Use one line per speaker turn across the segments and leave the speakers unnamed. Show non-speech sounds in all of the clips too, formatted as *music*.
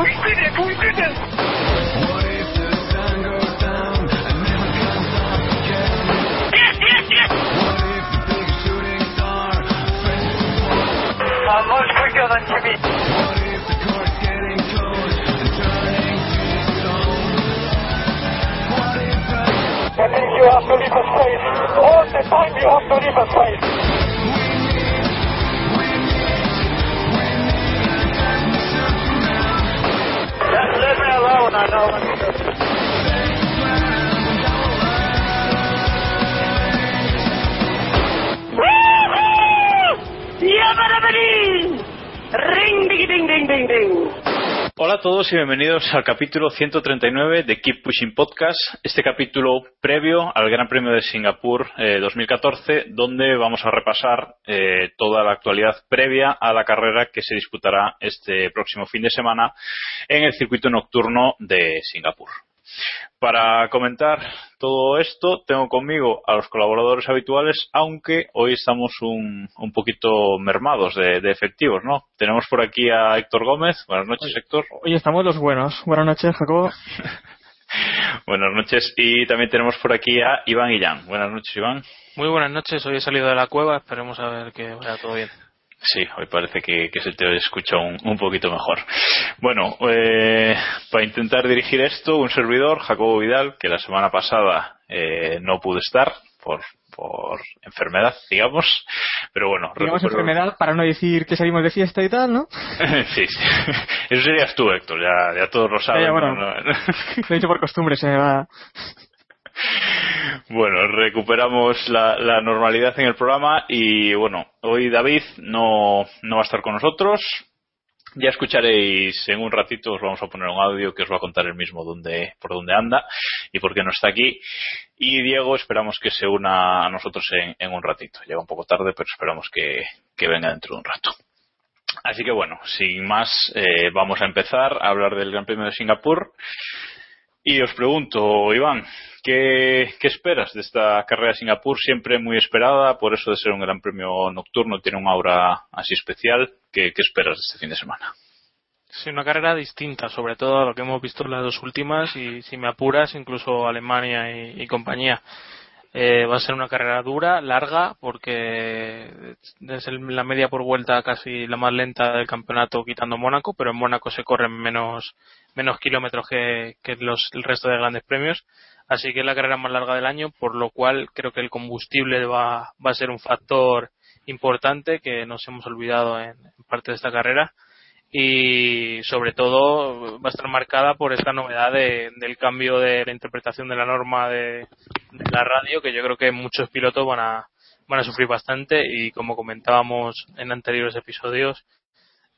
We did it! We did it! Yes, yes, yes! I'm much quicker than Jimmy. That means you have to leave a space. All the time you have to leave a space. Alone, I know. Ring, ding, ding, ding, ding, ding.
Hola a todos y bienvenidos al capítulo 139 de Keep Pushing Podcast, este capítulo previo al Gran Premio de Singapur eh, 2014, donde vamos a repasar eh, toda la actualidad previa a la carrera que se disputará este próximo fin de semana en el circuito nocturno de Singapur. Para comentar todo esto, tengo conmigo a los colaboradores habituales, aunque hoy estamos un, un poquito mermados de, de efectivos, ¿no? Tenemos por aquí a Héctor Gómez. Buenas noches, Héctor.
Hoy estamos los buenos. Buenas noches, Jacobo. *laughs*
Buenas noches. Y también tenemos por aquí a Iván Illán. Buenas noches, Iván.
Muy buenas noches, hoy he salido de la cueva, esperemos a ver que vaya todo bien.
Sí, hoy parece que, que se te escucha un, un poquito mejor. Bueno, eh, para intentar dirigir esto, un servidor, Jacobo Vidal, que la semana pasada eh, no pudo estar por, por enfermedad, digamos. Pero bueno,
Digamos
recupero-
enfermedad para no decir que salimos de fiesta y tal, ¿no? *laughs*
sí, sí. Eso serías tú, Héctor, ya, ya todos lo saben.
Ya, bueno.
¿no? No- *laughs*
Lo he dicho por costumbre, se me va. *laughs*
Bueno, recuperamos la, normalidad en el programa y bueno, hoy David no, no va a estar con nosotros. Ya escucharéis en un ratito, os vamos a poner un audio que os va a contar el mismo dónde, por dónde anda y por qué no está aquí. Y Diego esperamos que se una a nosotros en, en un ratito. Llega un poco tarde, pero esperamos que, que venga dentro de un rato. Así que bueno, sin más, eh, vamos a empezar a hablar del Gran Premio de Singapur. Y os pregunto, Iván, ¿qué, esperas de esta carrera de Singapur? Siempre muy esperada, por eso de ser un gran premio nocturno, tiene un aura así especial. ¿Qué, qué esperas de este fin de semana?
Sí, una carrera distinta, sobre todo a lo que hemos visto en las dos últimas y si me apuras, incluso Alemania y, compañía. Eh, va a ser una carrera dura, larga, porque es la media por vuelta casi la más lenta del campeonato quitando Mónaco, pero en Mónaco se corren menos, menos kilómetros que, los, el resto de grandes premios. Así que es la carrera más larga del año, por lo cual creo que el combustible va, va a ser un factor importante que nos hemos olvidado en, en parte de esta carrera y sobre todo va a estar marcada por esta novedad de- del cambio de la interpretación de la norma de, de la radio que yo creo que muchos pilotos van a van a sufrir bastante y como comentábamos en anteriores episodios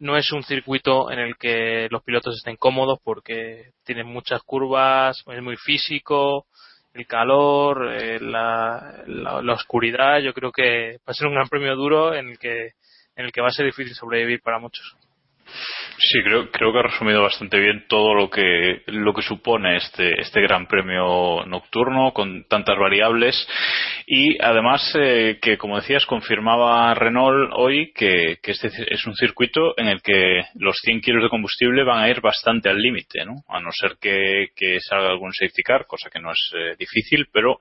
no es un circuito en el que los pilotos estén cómodos porque tienen muchas curvas es muy físico el calor eh, la, la, la oscuridad. Yo creo que va a ser un gran premio duro en el que en el que va a ser difícil sobrevivir para muchos
Sí, creo, creo que ha resumido bastante bien todo lo que, lo que supone este, este gran premio nocturno con tantas variables y además eh, que, como decías, confirmaba Renault hoy que, que, este es un circuito en el que los 100 kilos de combustible van a ir bastante al límite, ¿no? A no ser que, salga algún safety car, cosa que no es eh, difícil, pero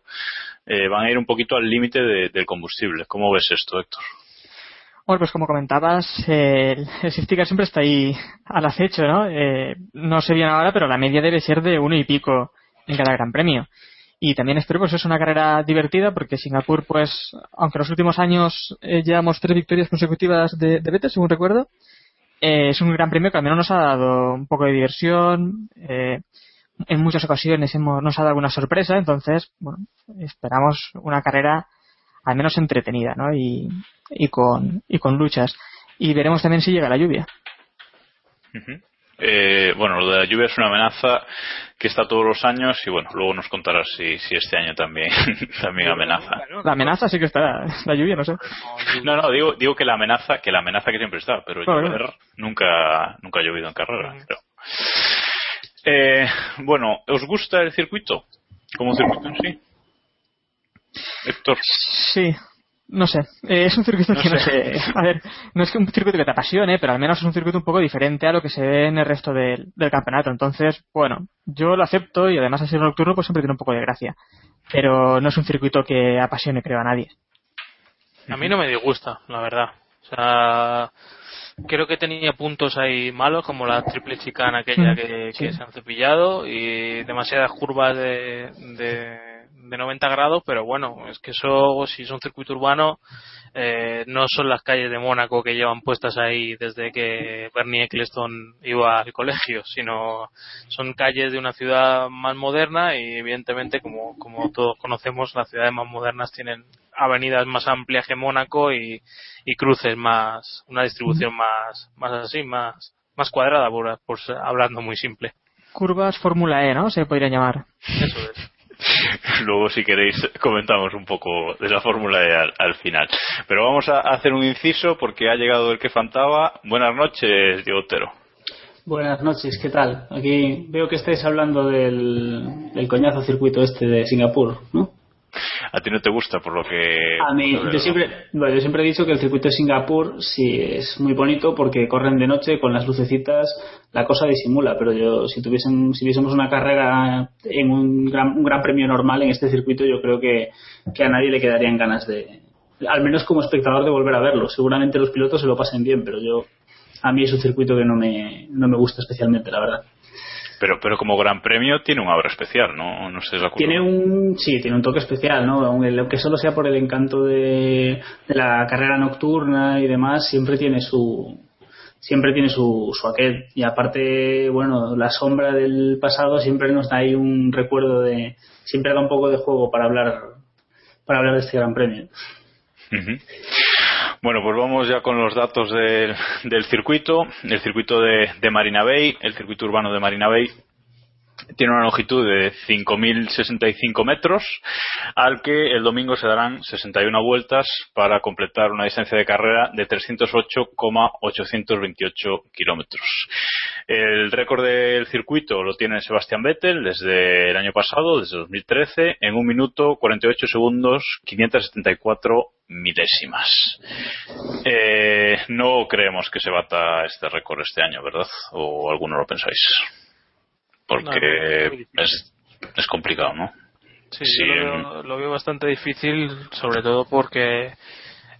eh, van a ir un poquito al límite de, del combustible. ¿Cómo ves esto, Héctor?
Bueno, pues como comentabas, el, safety siempre está ahí al acecho, ¿no? Eh, no sé bien ahora, pero la media debe ser de uno y pico en cada gran premio. Y también espero pues es una carrera divertida porque Singapur, pues, aunque en los últimos años eh, llevamos tres victorias consecutivas de, de Vettel, según recuerdo, eh, es un gran premio que al menos nos ha dado un poco de diversión. Eh, en muchas ocasiones hemos, nos ha dado alguna sorpresa, entonces, bueno, esperamos una carrera al menos entretenida, ¿no? Y, y con, y con luchas. Y veremos también si llega la lluvia.
Uh -huh. eh, bueno, lo de la lluvia es una amenaza que está todos los años y bueno, luego nos contarás si, si este año también, *laughs* también amenaza.
La amenaza sí que está, la lluvia no sé.
No, no, digo, digo que la amenaza, que la amenaza que siempre está, pero
Bueno,
llover nunca, nunca ha llovido en carrera. creo. Eh, bueno, ¿os gusta el circuito? Como circuito en sí. Héctor.
Sí, no sé. Eh, es un circuito
No
que no
sé.
A ver, no es que un circuito que te apasione, pero al menos es un circuito un poco diferente a lo que se ve en el resto del, del campeonato. Entonces, bueno, yo lo acepto y además al ser nocturno pues siempre tiene un poco de gracia. Pero no es un circuito que apasione, creo, a nadie.
A mí no me disgusta, la verdad. O sea, creo que tenía puntos ahí malos, como la triple chicana aquella
Mm,
que,
sí.
que se han cepillado y demasiadas curvas de, de, de 90 grados, pero bueno, es que eso, si es un circuito urbano, eh, no son las calles de Mónaco que llevan puestas ahí desde que Bernie Eccleston iba al colegio, sino son calles de una ciudad más moderna y evidentemente, como, como todos conocemos, las ciudades más modernas tienen avenidas más amplias que Mónaco y, y cruces más, una distribución más, más así, más, más cuadrada, por, por hablando muy simple.
Curvas Fórmula E, ¿no? Se podría llamar.
Eso es. *laughs*
Luego, si queréis, comentamos un poco de la fórmula al, al final. Pero vamos a hacer un inciso porque ha llegado el que faltaba. Buenas noches, Diego Otero.
Buenas noches, ¿qué tal? Aquí veo que estáis hablando del, del coñazo circuito este de Singapur, ¿no?
A ti no te gusta, por lo que.
A mí, yo siempre, bueno, yo siempre he dicho que el circuito de Singapur sí es muy bonito porque corren de noche con las lucecitas, la cosa disimula, pero yo si tuviesen, si viésemos una carrera en un gran, un gran premio normal en este circuito, yo creo que, que a nadie le quedarían ganas de, al menos como espectador de volver a verlo. Seguramente los pilotos se lo pasen bien, pero yo, a mí es un circuito que no me, no me gusta especialmente, la verdad.
Pero, pero como gran premio tiene un aura especial, ¿no? No sé.
Tiene un, sí, tiene un toque especial, ¿no? Aunque solo sea por el encanto de, de la carrera nocturna y demás, siempre tiene su, siempre tiene su, su aquel. Y aparte, bueno, la sombra del pasado siempre nos da ahí un recuerdo de, siempre da un poco de juego para hablar, para hablar de este gran premio.
Ujú. Bueno, pues vamos ya con los datos del, del circuito. El circuito de, de Marina Bay, el circuito urbano de Marina Bay, tiene una longitud de 5.065 metros, al que el domingo se darán 61 vueltas para completar una distancia de carrera de 308,828 kilómetros. El récord del circuito lo tiene Sebastián Vettel desde el año pasado, desde 2013, en un minuto 48 segundos 574 milésimas. Eh, no creemos que se bata este récord este año, ¿verdad? ¿O alguno lo pensáis? Porque
No,
es, es complicado, ¿no?
Sí,
Sí,
yo lo veo, lo veo bastante difícil, sobre todo porque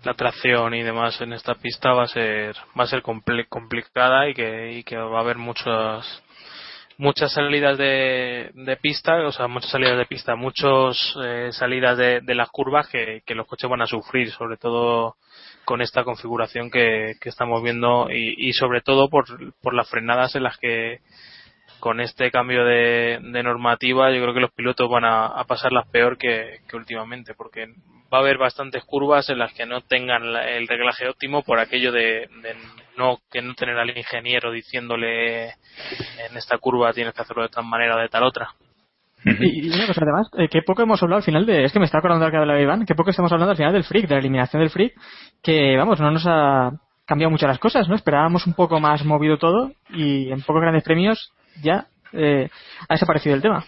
la tracción y demás en esta pista va a ser va a ser complicada y que, y que va a haber muchas muchas salidas de, de pista, o sea, muchas salidas de pista, muchas salidas de, de las curvas que, que los coches van a sufrir, sobre todo con esta configuración que, que estamos viendo y, y sobre todo por, por las frenadas en las que con este cambio de, de normativa yo creo que los pilotos van a, a pasarlas peor que, que últimamente porque va a haber bastantes curvas en las que no tengan la- el reglaje óptimo por aquello de, de no que no tener al ingeniero diciéndole en esta curva tienes que hacerlo de tal manera o de tal otra
Y, y una cosa además, eh, que poco hemos hablado al final de, es que me está acordando de que hablaba Iván, que poco estamos hablando al final del freak, de la eliminación del freak, que vamos, no nos ha, cambiado mucho las cosas, ¿no? Esperábamos un poco más movido todo y en pocos grandes premios ya eh, ha desaparecido el tema.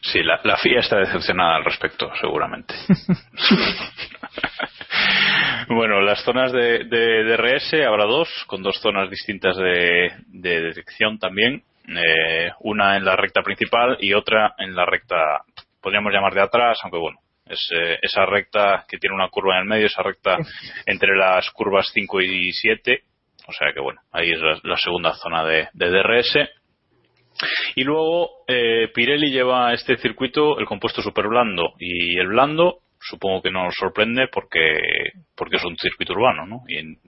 Sí, la, la FIA está decepcionada al respecto, seguramente. *laughs* bueno, las zonas de, de, DRS habrá dos, con dos zonas distintas de, de detección también. Eh, una en la recta principal y otra en la recta, podríamos llamar de atrás, aunque bueno, es eh, esa recta que tiene una curva en el medio, esa recta entre las curvas 5 y 7. O sea que bueno, ahí es la, la segunda zona de, de DRS. Y luego eh, Pirelli lleva este circuito el compuesto super blando y el blando supongo que no nos sorprende porque porque es un circuito urbano, ¿no? Y en,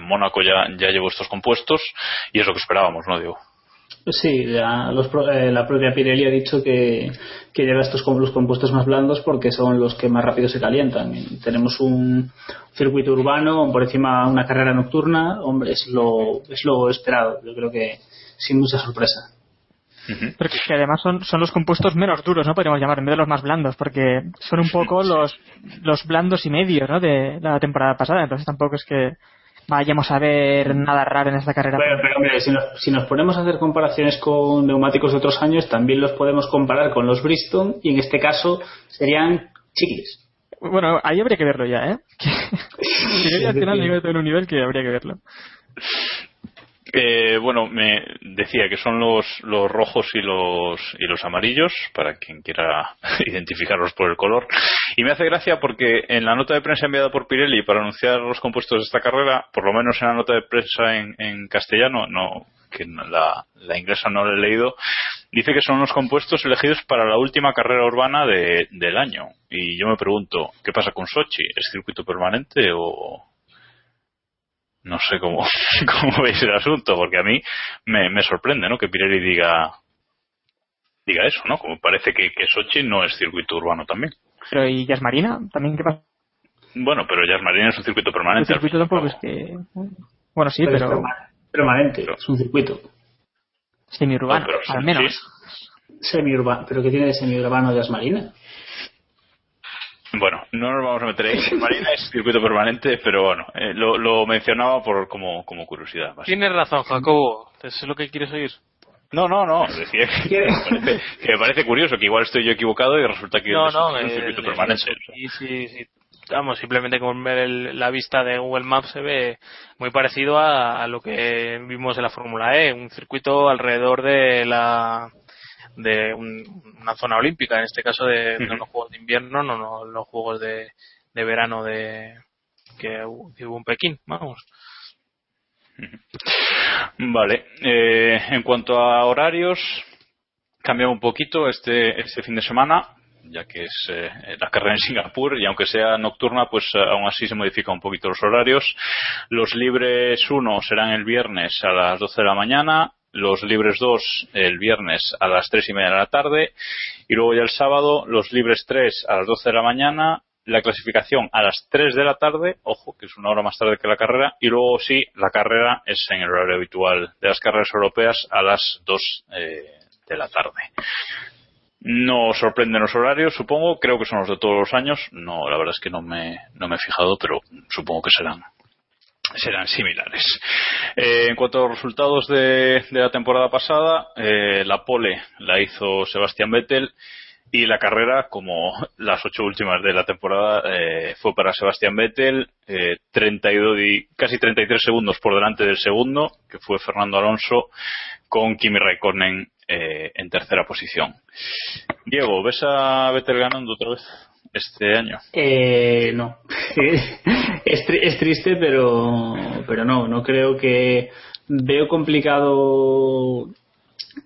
Mónaco ya, ya llevo estos compuestos y es lo que esperábamos, ¿no, Diego?
Sí, ya los, eh, la propia Pirelli ha dicho que, que lleva estos los compuestos más blandos porque son los que más rápido se calientan. Tenemos un circuito urbano, por encima una carrera nocturna, hombre, es lo, es lo esperado. Yo creo que sin mucha sorpresa.
Pero que, además son, son los compuestos menos duros, ¿no? Podríamos llamar, en vez de los más blandos, porque son un poco los, los blandos y medios, ¿no? De la temporada pasada. Entonces tampoco es que vayamos a ver nada raro en esta carrera.
Bueno, pero hombre, si nos, si nos ponemos a hacer comparaciones con neumáticos de otros años, también los podemos comparar con los Bristol y en este caso serían chicles.
Bueno, ahí habría que verlo ya, ¿eh? *laughs* *laughs* Que al final a un nivel que habría que verlo.
Eh, bueno, me decía que son los, los rojos y los, y los amarillos, para quien quiera *laughs* identificarlos por el color. Y me hace gracia porque en la nota de prensa enviada por Pirelli para anunciar los compuestos de esta carrera, por lo menos en la nota de prensa en, en castellano, no, que la, inglesa no la he leído, dice que son los compuestos elegidos para la última carrera urbana de, del año. Y yo me pregunto, ¿qué pasa con Sochi? ¿Es circuito permanente o, no sé cómo, *laughs* cómo veis el asunto, porque a mí me, me sorprende, ¿no? Que Pirelli diga diga eso, ¿no? Como parece que, que Sochi no es circuito urbano también.
Pero ¿y Jazz Marina? ¿También qué pasa?
Bueno, pero Jazz Marina es un circuito
El
permanente.
circuito tampoco es que... Bueno, sí,
Pero es
pero
perma- permanente, es un circuito.
semiurbano,
No, pero sí,
al menos.
sí.
Semiurbano. ¿Pero qué tiene de semiurbano de Asmarina?
Bueno, no nos vamos a meter ahí. Marina es circuito permanente, pero bueno, eh, lo, lo mencionaba por como, como curiosidad.
Tienes razón, Jacobo. ¿Eso es lo que quieres oír?
No, no, no. Decía que, me parece, que me parece curioso que igual estoy yo equivocado y resulta que
No,
es
no,
un circuito permanente.
Y sí, sí. Vamos, simplemente con ver el- la vista de Google Maps se ve muy parecido a, a lo que vimos en la Fórmula E, un circuito alrededor de la de un- una zona olímpica, en este caso de los Juegos de Invierno, no, no los Juegos de, de verano de que hubo, en Pekín, vamos.
Vale. Eh, en cuanto a horarios, cambia un poquito este, este fin de semana, ya que es eh, la carrera en Singapur, y aunque sea nocturna, pues eh, aún así se modifica un poquito los horarios. Los libres 1 serán el viernes a las 12 de la mañana, los libres 2 el viernes a las 3 y media de la tarde, y luego ya el sábado los libres 3 a las 12 de la mañana, la clasificación a las 3 de la tarde, ojo, que es una hora más tarde que la carrera, y luego sí, la carrera es en el horario habitual de las carreras europeas a las 2 eh, de la tarde. No sorprenden los horarios, supongo, creo que son los de todos los años, no, la verdad es que no me, no me he fijado, pero supongo que serán serán similares. Eh, en cuanto a los resultados de, la temporada pasada, eh, la pole la hizo Sebastián Vettel y la carrera, como las ocho últimas de la temporada, eh, fue para Sebastián Vettel, eh, 32 y, casi 33 segundos por delante del segundo, que fue Fernando Alonso, con Kimi Raikkonen eh, en tercera posición. Diego, ¿ves a Vettel ganando otra vez este año?
Eh, no. *laughs* es, tri- es triste, pero, pero no. No creo que. Veo complicado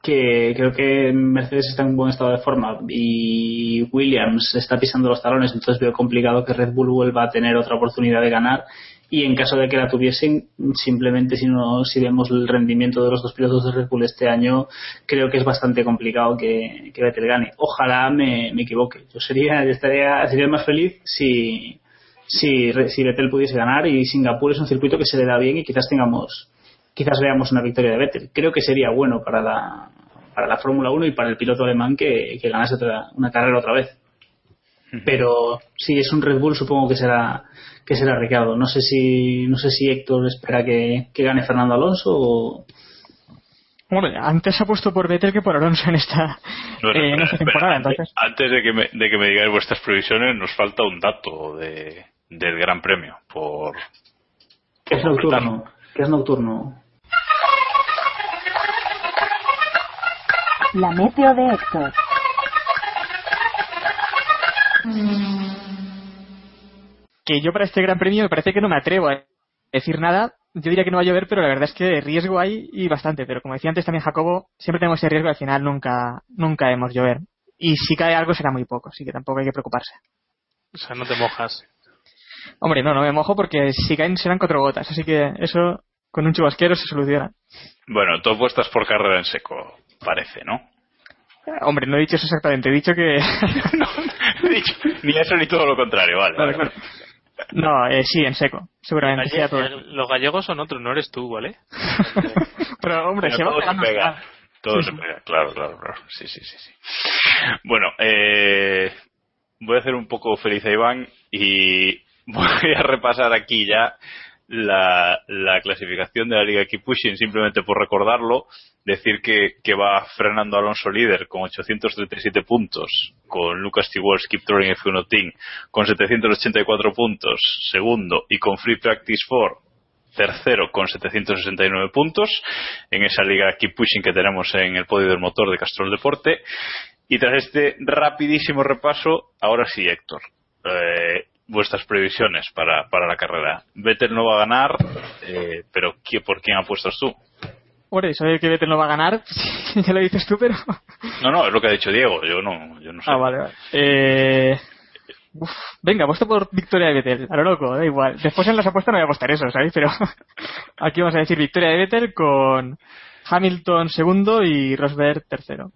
que creo que Mercedes está en buen estado de forma y Williams está pisando los talones, entonces veo complicado que Red Bull vuelva a tener otra oportunidad de ganar y en caso de que la tuviesen, simplemente si no si vemos el rendimiento de los dos pilotos de Red Bull este año, creo que es bastante complicado que, que Vettel gane. Ojalá me, me equivoque. Yo sería estaría sería más feliz si si, si Vettel pudiese ganar y Singapur es un circuito que se le da bien y quizás tengamos quizás veamos una victoria de Vettel. Creo que sería bueno para la, para la Fórmula 1 y para el piloto alemán que, que ganase otra- una carrera otra vez. pero si es un Red Bull supongo que será que será Ricardo. No sé si no sé si Héctor espera que, que gane Fernando Alonso o
Hombre, antes ha puesto por Vettel que por Alonso en esta,
Bueno,
eh, en esta temporada.
antes,
Entonces,
antes de, que me, de que me digáis vuestras previsiones, nos falta un dato de, del Gran Premio. Por,
que es nocturno. Que es nocturno.
La meteo de Héctor.
que yo para este Gran Premio me parece que no me atrevo a decir nada. Yo diría que no va a llover, pero la verdad es que riesgo hay y bastante. Pero como decía antes también Jacobo, siempre tenemos ese riesgo y al final nunca, nunca hemos llover. Y si cae algo será muy poco, así que tampoco hay que preocuparse.
O sea, no te mojas.
Hombre, no, no me mojo porque si caen serán cuatro gotas, así que eso con un chubasquero se soluciona.
bueno, tú apuestas por carrera en seco, parece, ¿no?
Eh, Hombre, no he dicho eso exactamente, he dicho que... *laughs*
He dicho, ni eso ni todo lo contrario, vale.
Vale,
vale.
vale. No, eh, sí, en seco, seguramente. sea todo.
Galle- Los gallegos son otros, no eres tú, ¿vale? *laughs*
Pero hombre,
Pero
se va
todo se
pegando
pega. Todo
Sí,
se pega, claro, claro, claro. Sí, sí, sí, sí. Bueno, eh, voy a hacer un poco feliz a Iván y *laughs* voy a repasar aquí ya la, la clasificación de la Liga Keep Pushing, simplemente por recordarlo, decir que, va Fernando Alonso líder con 837 puntos, con Lucas Tiwals Keep Touring F1 Team con 784 puntos, segundo, y con Free Practice 4 tercero con 769 puntos en esa liga Keep Pushing que tenemos en el podio del motor de Castrol Deporte. Y tras este rapidísimo repaso, ahora sí, Héctor, eh, vuestras previsiones para, para la carrera. Vettel no va a ganar, eh, pero ¿qué, ¿por quién apuestas tú?
Hombre, eso que Vettel no va a ganar, *laughs* ya lo dices tú, pero... *laughs*
No, no, es lo que ha dicho Diego, yo no, yo no sé.
Ah, vale, vale. Eh... Uf, venga, apuesto por victoria de Vettel, a lo loco, da igual. Después en las apuestas no voy a apostar eso, ¿sabéis? Pero *laughs* aquí vamos a decir victoria de Vettel con Hamilton segundo y Rosberg tercero.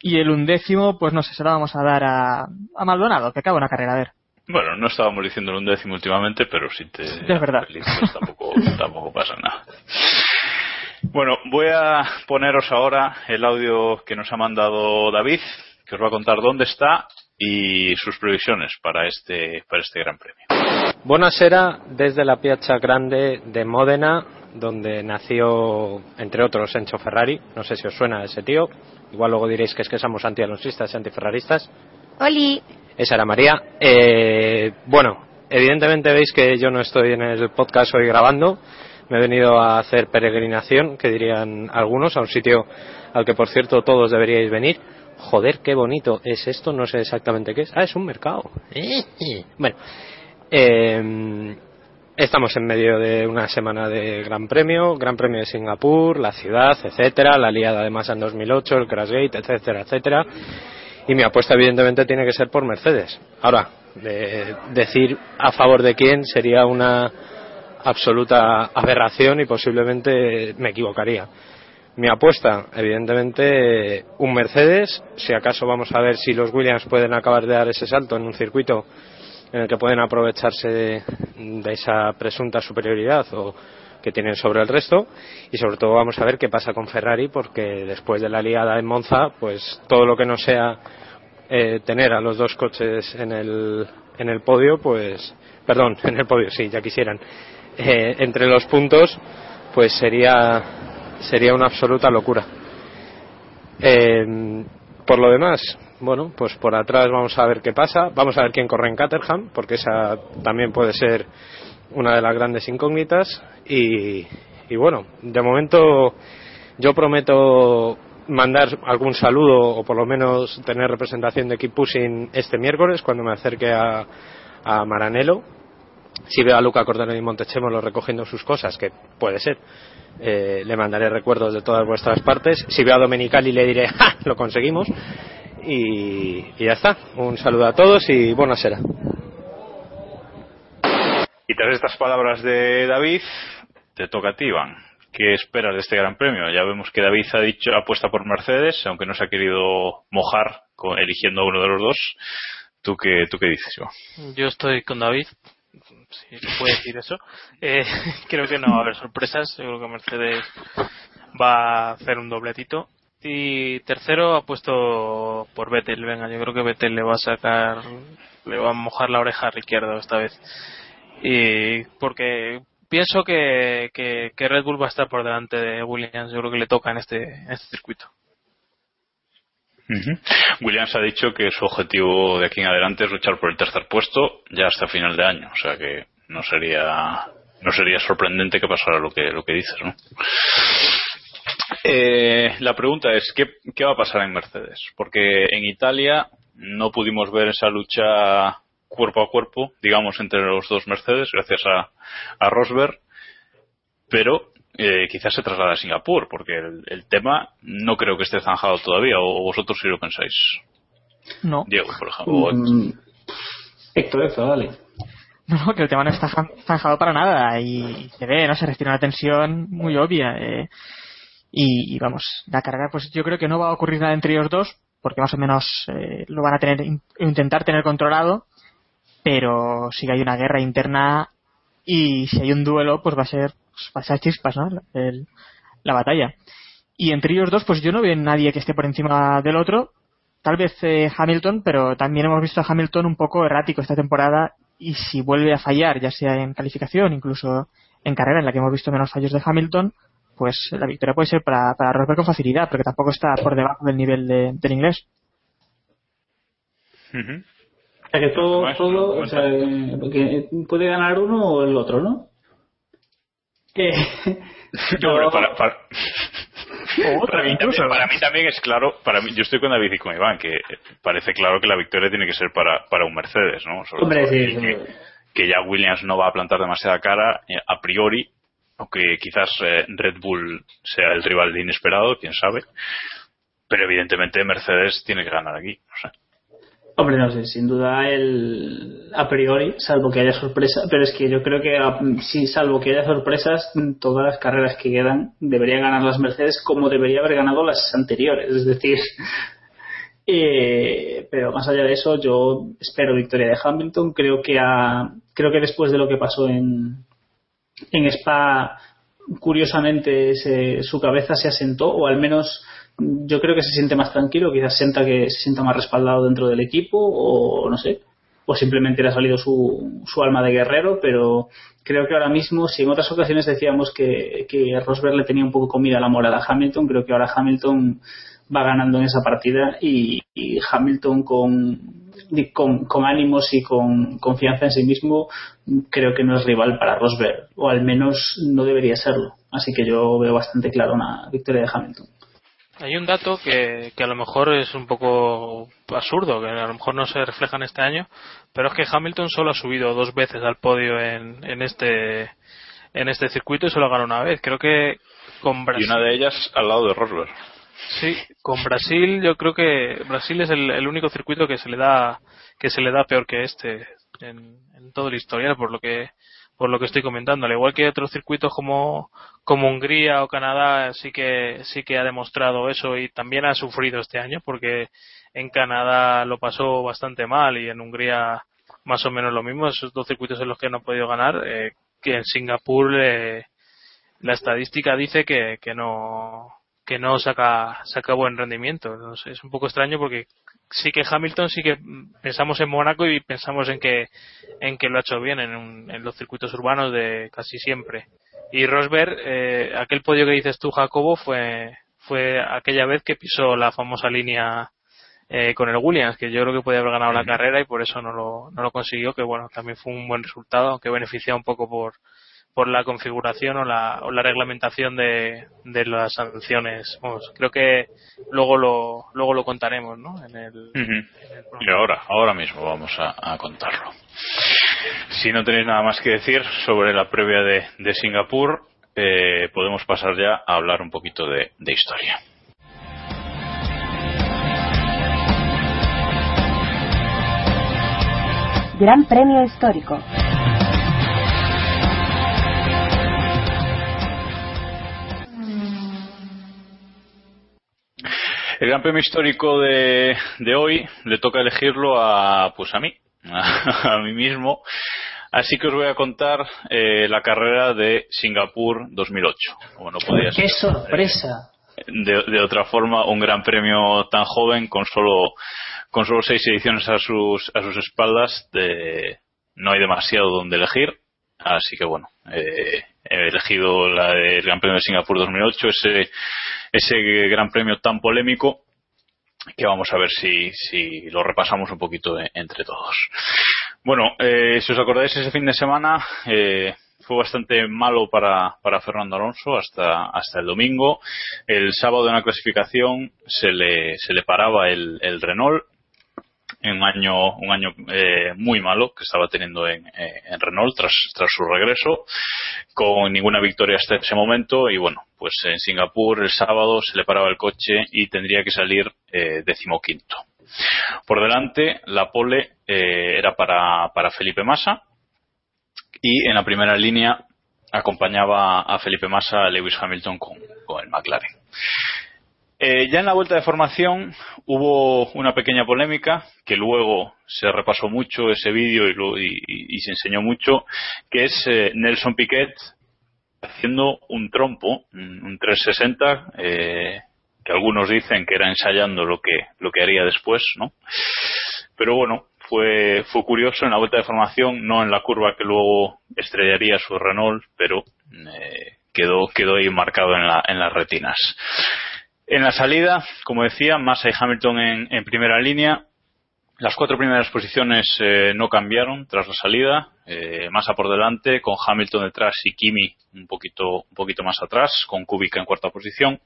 Y el undécimo, pues no sé, se lo vamos a dar a, a Maldonado, que acaba una carrera, a ver.
Bueno, no estábamos diciendo un décimo últimamente, pero si te
Es verdad.
pues tampoco, tampoco pasa nada. Bueno, voy a poneros ahora el audio que nos ha mandado David, que os va a contar dónde está y sus previsiones para este, para este Gran Premio.
Buonasera desde la Piazza Grande de Módena, donde nació, entre otros, Enzo Ferrari. No sé si os suena ese tío. Igual luego diréis que es que somos antialonsistas y antiferraristas.
Oli.
Esa era María. Eh, bueno, evidentemente veis que yo no estoy en el podcast hoy grabando. Me he venido a hacer peregrinación, que dirían algunos, a un sitio al que, por cierto, todos deberíais venir. Joder, qué bonito es esto, no sé exactamente qué es. Ah, es un mercado. *laughs* Bueno, eh, estamos en medio de una semana de Gran Premio, Gran Premio de Singapur, la ciudad, etcétera, la liada además en 2008, el Crashgate, etcétera, etcétera. Y mi apuesta, evidentemente, tiene que ser por Mercedes. Ahora, de- decir a favor de quién sería una absoluta aberración y posiblemente me equivocaría. Mi apuesta, evidentemente, un Mercedes. Si acaso vamos a ver si los Williams pueden acabar de dar ese salto en un circuito en el que pueden aprovecharse de esa presunta superioridad o que tienen sobre el resto y sobre todo vamos a ver qué pasa con Ferrari porque después de la liada en Monza pues todo lo que no sea eh, tener a los dos coches en el, en el podio pues perdón *laughs* en el podio sí ya quisieran eh, entre los puntos pues sería sería una absoluta locura eh, por lo demás, bueno, pues por atrás vamos a ver qué pasa. Vamos a ver quién corre en Caterham, porque esa también puede ser una de las grandes incógnitas. Y, y bueno, de momento yo prometo mandar algún saludo o por lo menos tener representación de Keep Pushing este miércoles cuando me acerque a, a Maranello. Si veo a Luca Cordero y Montechemolo recogiendo sus cosas, que puede ser, eh, le mandaré recuerdos de todas vuestras partes. Si veo a Domenicali le diré, *laughs* ¡ja! Lo conseguimos. Y, y ya está. Un saludo a todos y buenas será.
Y tras estas palabras de David, te toca a ti, Iván. ¿Qué esperas de este Gran Premio? Ya vemos que David ha dicho apuesta por Mercedes, aunque no se ha querido mojar con, eligiendo a uno de los dos. ¿Tú qué, tú qué dices, Iván?
Yo estoy con David, si puede decir eso. *laughs* Eh, creo que no va a haber sorpresas. Creo que Mercedes va a hacer un dobletito. Y tercero ha puesto por Vettel. Venga, yo creo que Vettel le va a sacar le va a mojar la oreja a Ricciardo esta vez. Y porque pienso que, que, Red Bull va a estar por delante de Williams. Yo creo que le toca en este, este circuito.
Williams ha dicho que su objetivo de aquí en adelante es luchar por el tercer puesto ya hasta final de año, o sea que no sería no sería sorprendente que pasara lo que lo que dices, ¿no? Eh, la pregunta es ¿qué, qué va a pasar en Mercedes, porque en Italia no pudimos ver esa lucha cuerpo a cuerpo, digamos entre los dos Mercedes, gracias a, a Rosberg, pero eh, quizás se traslada a Singapur, porque el, el tema no creo que esté zanjado todavía, o, o vosotros si lo pensáis.
No.
Diego, por ejemplo.
Mm, Héctor, Héctor, dale.
No, no, que el tema no está zanjado para nada y se ve, ¿no? Se respira una tensión muy obvia. eh, y, y vamos, la carrera, pues yo creo que no va a ocurrir nada entre ellos dos, porque más o menos eh, lo van a tener in- intentar tener controlado, pero si hay una guerra interna y si hay un duelo, pues va a ser, va a ser chispas. El- la batalla. Y entre ellos dos, pues yo no veo nadie que esté por encima del otro. Tal vez eh, Hamilton, pero también hemos visto a Hamilton un poco errático esta temporada y si vuelve a fallar, ya sea en calificación, incluso en carrera en la que hemos visto menos fallos de Hamilton, pues la victoria puede ser para, para Rosberg con facilidad, porque tampoco está por debajo del nivel de- del inglés.
Ujú.
O sea que todo, todo, o sea, puede ganar uno o el otro, ¿no? Que *laughs*
No, pero para, para- *laughs* para mí también, para mí también es claro, para mí, yo estoy con David y con Iván, que parece claro que la victoria tiene que ser para, para un Mercedes, ¿no? Sobre
Hombre, sí,
que, que ya Williams no va a plantar demasiada cara eh, a priori, aunque quizás eh, Red Bull sea el rival de inesperado, quién sabe. Pero evidentemente Mercedes tiene que ganar aquí. No sé.
Hombre, no sé, sin duda el a priori, salvo que haya sorpresa, pero es que yo creo que a- sí, salvo que haya sorpresas, todas las carreras que quedan deberían ganar las Mercedes como debería haber ganado las anteriores, es decir, *laughs* eh, pero más allá de eso, yo espero victoria de Hamilton, creo que a, creo que después de lo que pasó en en Spa curiosamente se- su cabeza se asentó o al menos yo creo que se siente más tranquilo, quizás sienta que se sienta más respaldado dentro del equipo o no sé, o simplemente le ha salido su, alma de guerrero, pero creo que ahora mismo, si en otras ocasiones decíamos que, que Rosberg le tenía un poco comida la moral a Hamilton, creo que ahora Hamilton va ganando en esa partida y, Hamilton con, con, con ánimos y con confianza en sí mismo creo que no es rival para Rosberg, o al menos no debería serlo. Así que yo veo bastante claro una victoria de Hamilton.
Hay un dato que, que a lo mejor es un poco absurdo, que a lo mejor no se refleja en este año, pero es que Hamilton solo ha subido dos veces al podio en, en este en este circuito y solo ha ganado una vez. Creo que con
Y
Brasil.
una de ellas al lado de Rosberg.
Sí, con Brasil yo creo que Brasil es el, el único circuito que se le da que se le da peor que este en, en todo el historial por lo que por lo que estoy comentando. Al igual que otros circuitos como como Hungría o Canadá sí que sí que ha demostrado eso y también ha sufrido este año porque en Canadá lo pasó bastante mal y en Hungría más o menos lo mismo. Esos dos circuitos en los que no ha podido ganar eh, que en Singapur eh, la estadística dice que, que no que no saca saca buen rendimiento. No sé, es un poco extraño porque sí que Hamilton sí que pensamos en Mónaco y pensamos en que en que lo ha hecho bien en, un- en los circuitos urbanos de casi siempre. Y Rosberg eh, aquel podio que dices tú Jacobo fue fue aquella vez que pisó la famosa línea eh, con el Williams que yo creo que podía haber ganado la carrera y por eso no lo, no lo consiguió que bueno también fue un buen resultado aunque beneficia un poco por por la configuración o la, o la reglamentación de, de las sanciones. Vamos, creo que luego lo, luego lo contaremos, ¿no? En el.
Y ahora, ahora mismo vamos a, a contarlo. Si no tenéis nada más que decir sobre la previa de, de Singapur, eh, podemos pasar ya a hablar un poquito de, de historia.
Gran Premio Histórico.
El Gran Premio Histórico de, de hoy le toca elegirlo a, pues a mí, *laughs* a, mí mismo. Así que os voy a contar eh, la carrera de Singapur 2008. Como no podía ser
¡Qué sorpresa!
de, de otra forma un gran premio tan joven con solo con solo seis ediciones a sus, a sus espaldas, no hay demasiado donde elegir. Así que bueno, eh, he elegido la del Gran Premio de Singapur 2008, ese, ese Gran Premio tan polémico que vamos a ver si, si lo repasamos un poquito entre todos. Bueno, eh, si os acordáis, ese fin de semana eh, fue bastante malo para, para Fernando Alonso hasta, hasta el domingo. El sábado en la clasificación se le, se le paraba el, el Renault en un año un año eh, muy malo que estaba teniendo en, eh, en, Renault tras tras su regreso con ninguna victoria hasta ese momento. Y bueno pues en Singapur el sábado se le paraba el coche y tendría que salir eh, decimoquinto. Por delante la pole eh, era para para Felipe Massa. Y en la primera línea acompañaba a Felipe Massa a Lewis Hamilton con, con el McLaren eh, ya en la vuelta de formación hubo una pequeña polémica que luego se repasó mucho ese vídeo y, y, y, se enseñó mucho, que es eh, Nelson Piquet haciendo un trompo, un 360, eh, que algunos dicen que era ensayando lo que, lo que haría después, ¿no? Pero bueno, fue, fue curioso en la vuelta de formación, no en la curva que luego estrellaría su Renault, pero eh, quedó, quedó ahí marcado en, la, en las retinas. En la salida, como decía, Massa y Hamilton en, primera línea. Las cuatro primeras posiciones eh, no cambiaron tras la salida. Eh, Massa por delante, con Hamilton detrás y Kimi un poquito, un poquito más atrás, con Kubica en cuarta posición.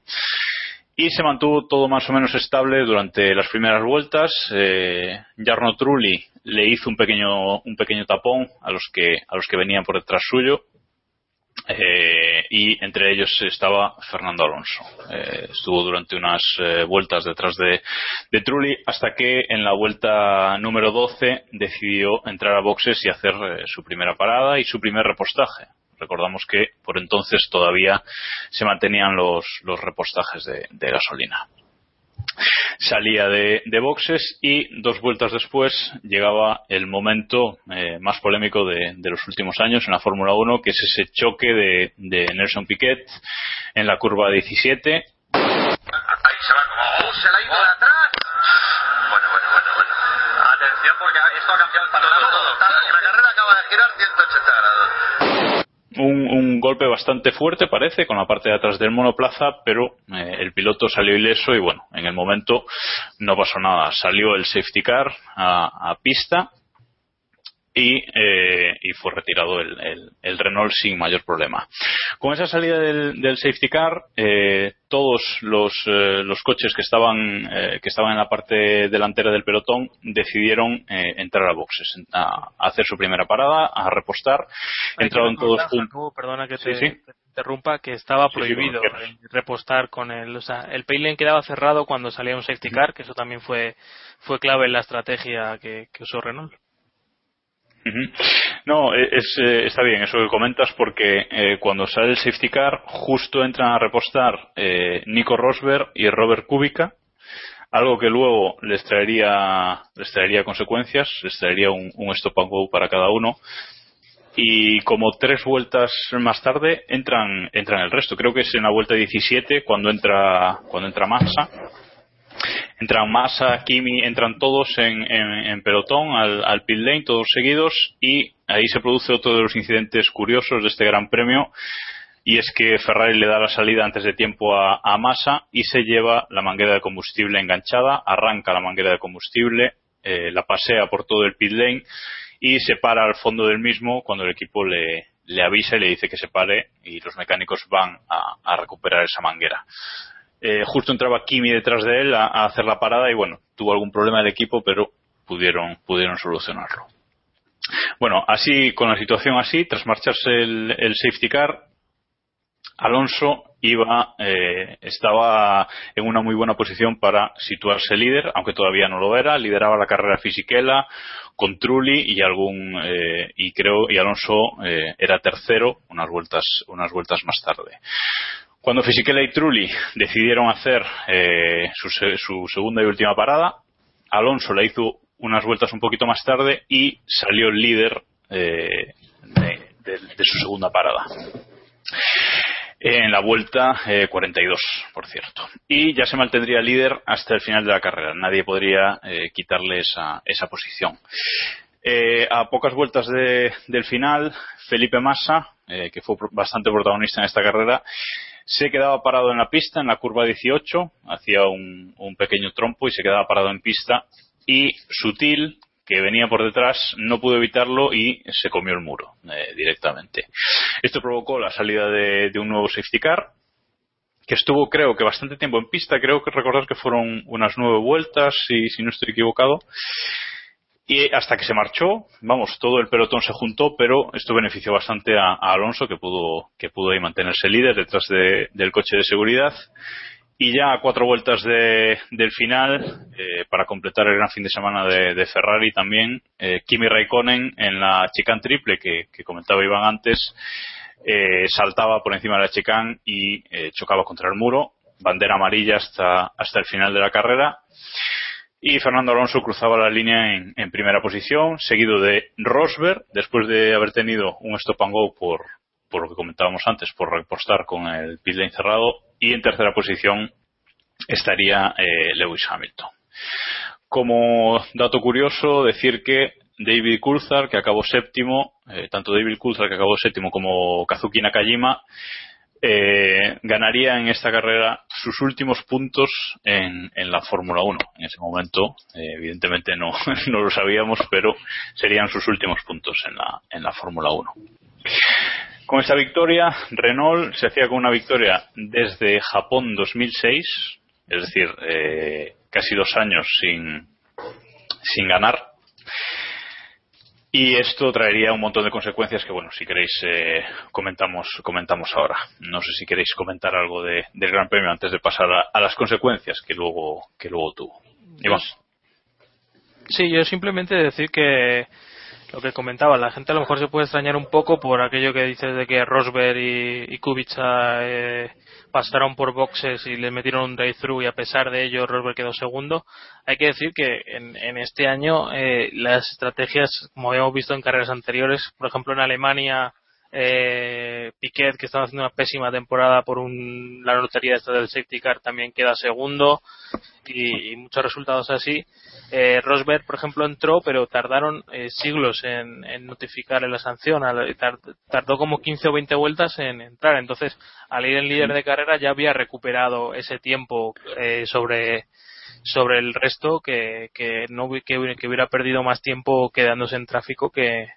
Y se mantuvo todo más o menos estable durante las primeras vueltas. Eh, Jarno Trulli le hizo un pequeño, un pequeño tapón a los que, a los que venían por detrás suyo eh, y entre ellos estaba Fernando Alonso. Eh, estuvo durante unas eh, vueltas detrás de, Trulli hasta que en la vuelta número 12 decidió entrar a boxes y hacer eh, su primera parada y su primer repostaje. Recordamos que por entonces todavía se mantenían los, los repostajes de gasolina salía de, de, boxes y dos vueltas después llegaba el momento eh, más polémico de, de, los últimos años en la Fórmula 1, que es ese choque de, de, Nelson Piquet en la curva 17.
Ahí se va como, oh, se la ha ido de atrás. Bueno, bueno, bueno, bueno. Atención porque esto ha cambiado el panorama todo. La carrera acaba de girar 180 grados
un, un, golpe bastante fuerte, parece, con la parte de atrás del monoplaza, pero eh, el piloto salió ileso y bueno, en el momento no pasó nada. Salió el safety car a, a pista y, eh, y, fue retirado el, el, el, Renault sin mayor problema. Con esa salida del, del safety car, eh, todos los, eh, los, coches que estaban, eh, que estaban en la parte delantera del pelotón decidieron eh, entrar a boxes, a, a, hacer su primera parada, a repostar.
Hay
Entraron todos
juntos. Perdona que te, sí, sí. te, interrumpa, que estaba prohibido sí, repostar con el, o sea, el pit lane quedaba cerrado cuando salía un safety car, que eso también fue, fue clave en la estrategia que, que usó Renault.
No, es, eh, está bien eso que comentas porque eh, cuando sale el safety car justo entran a repostar eh, Nico Rosberg y Robert Kubica, algo que luego les traería, les traería consecuencias, les traería un, un stop and go para cada uno. Y como tres vueltas más tarde entran entran el resto. Creo que es en la vuelta 17 cuando entra cuando entra Massa entran Massa, Kimi, entran todos en, en, pelotón al, al, pit lane, todos seguidos, y ahí se produce otro de los incidentes curiosos de este Gran Premio, y es que Ferrari le da la salida antes de tiempo a, a Massa y se lleva la manguera de combustible enganchada, arranca la manguera de combustible, eh, la pasea por todo el pit lane y se para al fondo del mismo cuando el equipo le, le avisa y le dice que se pare y los mecánicos van a, a recuperar esa manguera. Eh, justo entraba Kimi detrás de él a, hacer la parada y bueno, tuvo algún problema el equipo, pero pudieron, pudieron solucionarlo. Bueno, así, con la situación así, tras marcharse el, el safety car, Alonso iba, eh, estaba en una muy buena posición para situarse líder, aunque todavía no lo era, lideraba la carrera Fisichella con Trulli y algún, eh, y creo, y Alonso eh, era tercero unas vueltas, unas vueltas más tarde. Cuando Fisichella y Trulli decidieron hacer eh, su, segunda y última parada, Alonso la hizo unas vueltas un poquito más tarde y salió el líder eh, de, su segunda parada. en la vuelta eh, 42, por cierto. Y ya se mantendría líder hasta el final de la carrera. Nadie podría eh, quitarle esa, esa posición. Eh, a pocas vueltas de- del final, Felipe Massa, eh, que fue bastante protagonista en esta carrera, se quedaba parado en la pista, en la curva 18, hacía un, pequeño trompo y se quedaba parado en pista. Y Sutil, que venía por detrás, no pudo evitarlo y se comió el muro eh, directamente. Esto provocó la salida de, de un nuevo safety car, que estuvo creo que bastante tiempo en pista, creo que recordar que fueron unas nueve vueltas, si, si no estoy equivocado. Y hasta que se marchó, vamos, todo el pelotón se juntó, pero esto benefició bastante a, Alonso, que pudo, que pudo ahí mantenerse líder detrás de- del coche de seguridad. Y ya a cuatro vueltas de- del final, eh, para completar el gran fin de semana de, Ferrari también, eh, Kimi Raikkonen en la chicane triple que, comentaba Iván antes, eh, saltaba por encima de la chicane y chocaba contra el muro. Bandera amarilla hasta, hasta el final de la carrera. Y Fernando Alonso cruzaba la línea en, en primera posición, seguido de Rosberg, después de haber tenido un stop and go por, lo que comentábamos antes, por repostar con el pit lane cerrado. Y en tercera posición estaría eh, Lewis Hamilton. Como dato curioso, decir que David Coulthard, que acabó séptimo, eh, tanto David Coulthard, que acabó séptimo, como Kazuki Nakajima, eh, ganaría en esta carrera sus últimos puntos en, la Fórmula 1. En ese momento, eh, evidentemente no, *laughs* no lo sabíamos, pero serían sus últimos puntos en la, en la Fórmula 1. Con esta victoria, Renault se hacía con una victoria desde Japón 2006, es decir, eh, casi dos años sin, sin ganar. Y esto traería un montón de consecuencias que, bueno, si queréis, eh, comentamos, comentamos ahora. No sé si queréis comentar algo de- del Gran Premio antes de pasar a, las consecuencias que luego, que luego tuvo. Iván.
Sí, yo simplemente decir que lo que comentaba, la gente a lo mejor se puede extrañar un poco por aquello que dices de que Rosberg y, Kubica eh, pasaron por boxes y le metieron un drive-thru y a pesar de ello Rosberg quedó segundo. Hay que decir que en, en este año eh, las estrategias, como habíamos visto en carreras anteriores, por ejemplo en Alemania, eh, Piquet, que estaba haciendo una pésima temporada por un, la lotería esta del safety car, también queda segundo y, muchos resultados así. Eh, Rosberg, por ejemplo, entró, pero tardaron eh, siglos en, en notificarle la sanción. Al- tar- tardó como 15 o 20 vueltas en entrar. Entonces, al ir en líder de carrera, ya había recuperado ese tiempo eh, sobre sobre el resto que, que no que, que hubiera perdido más tiempo quedándose en tráfico que,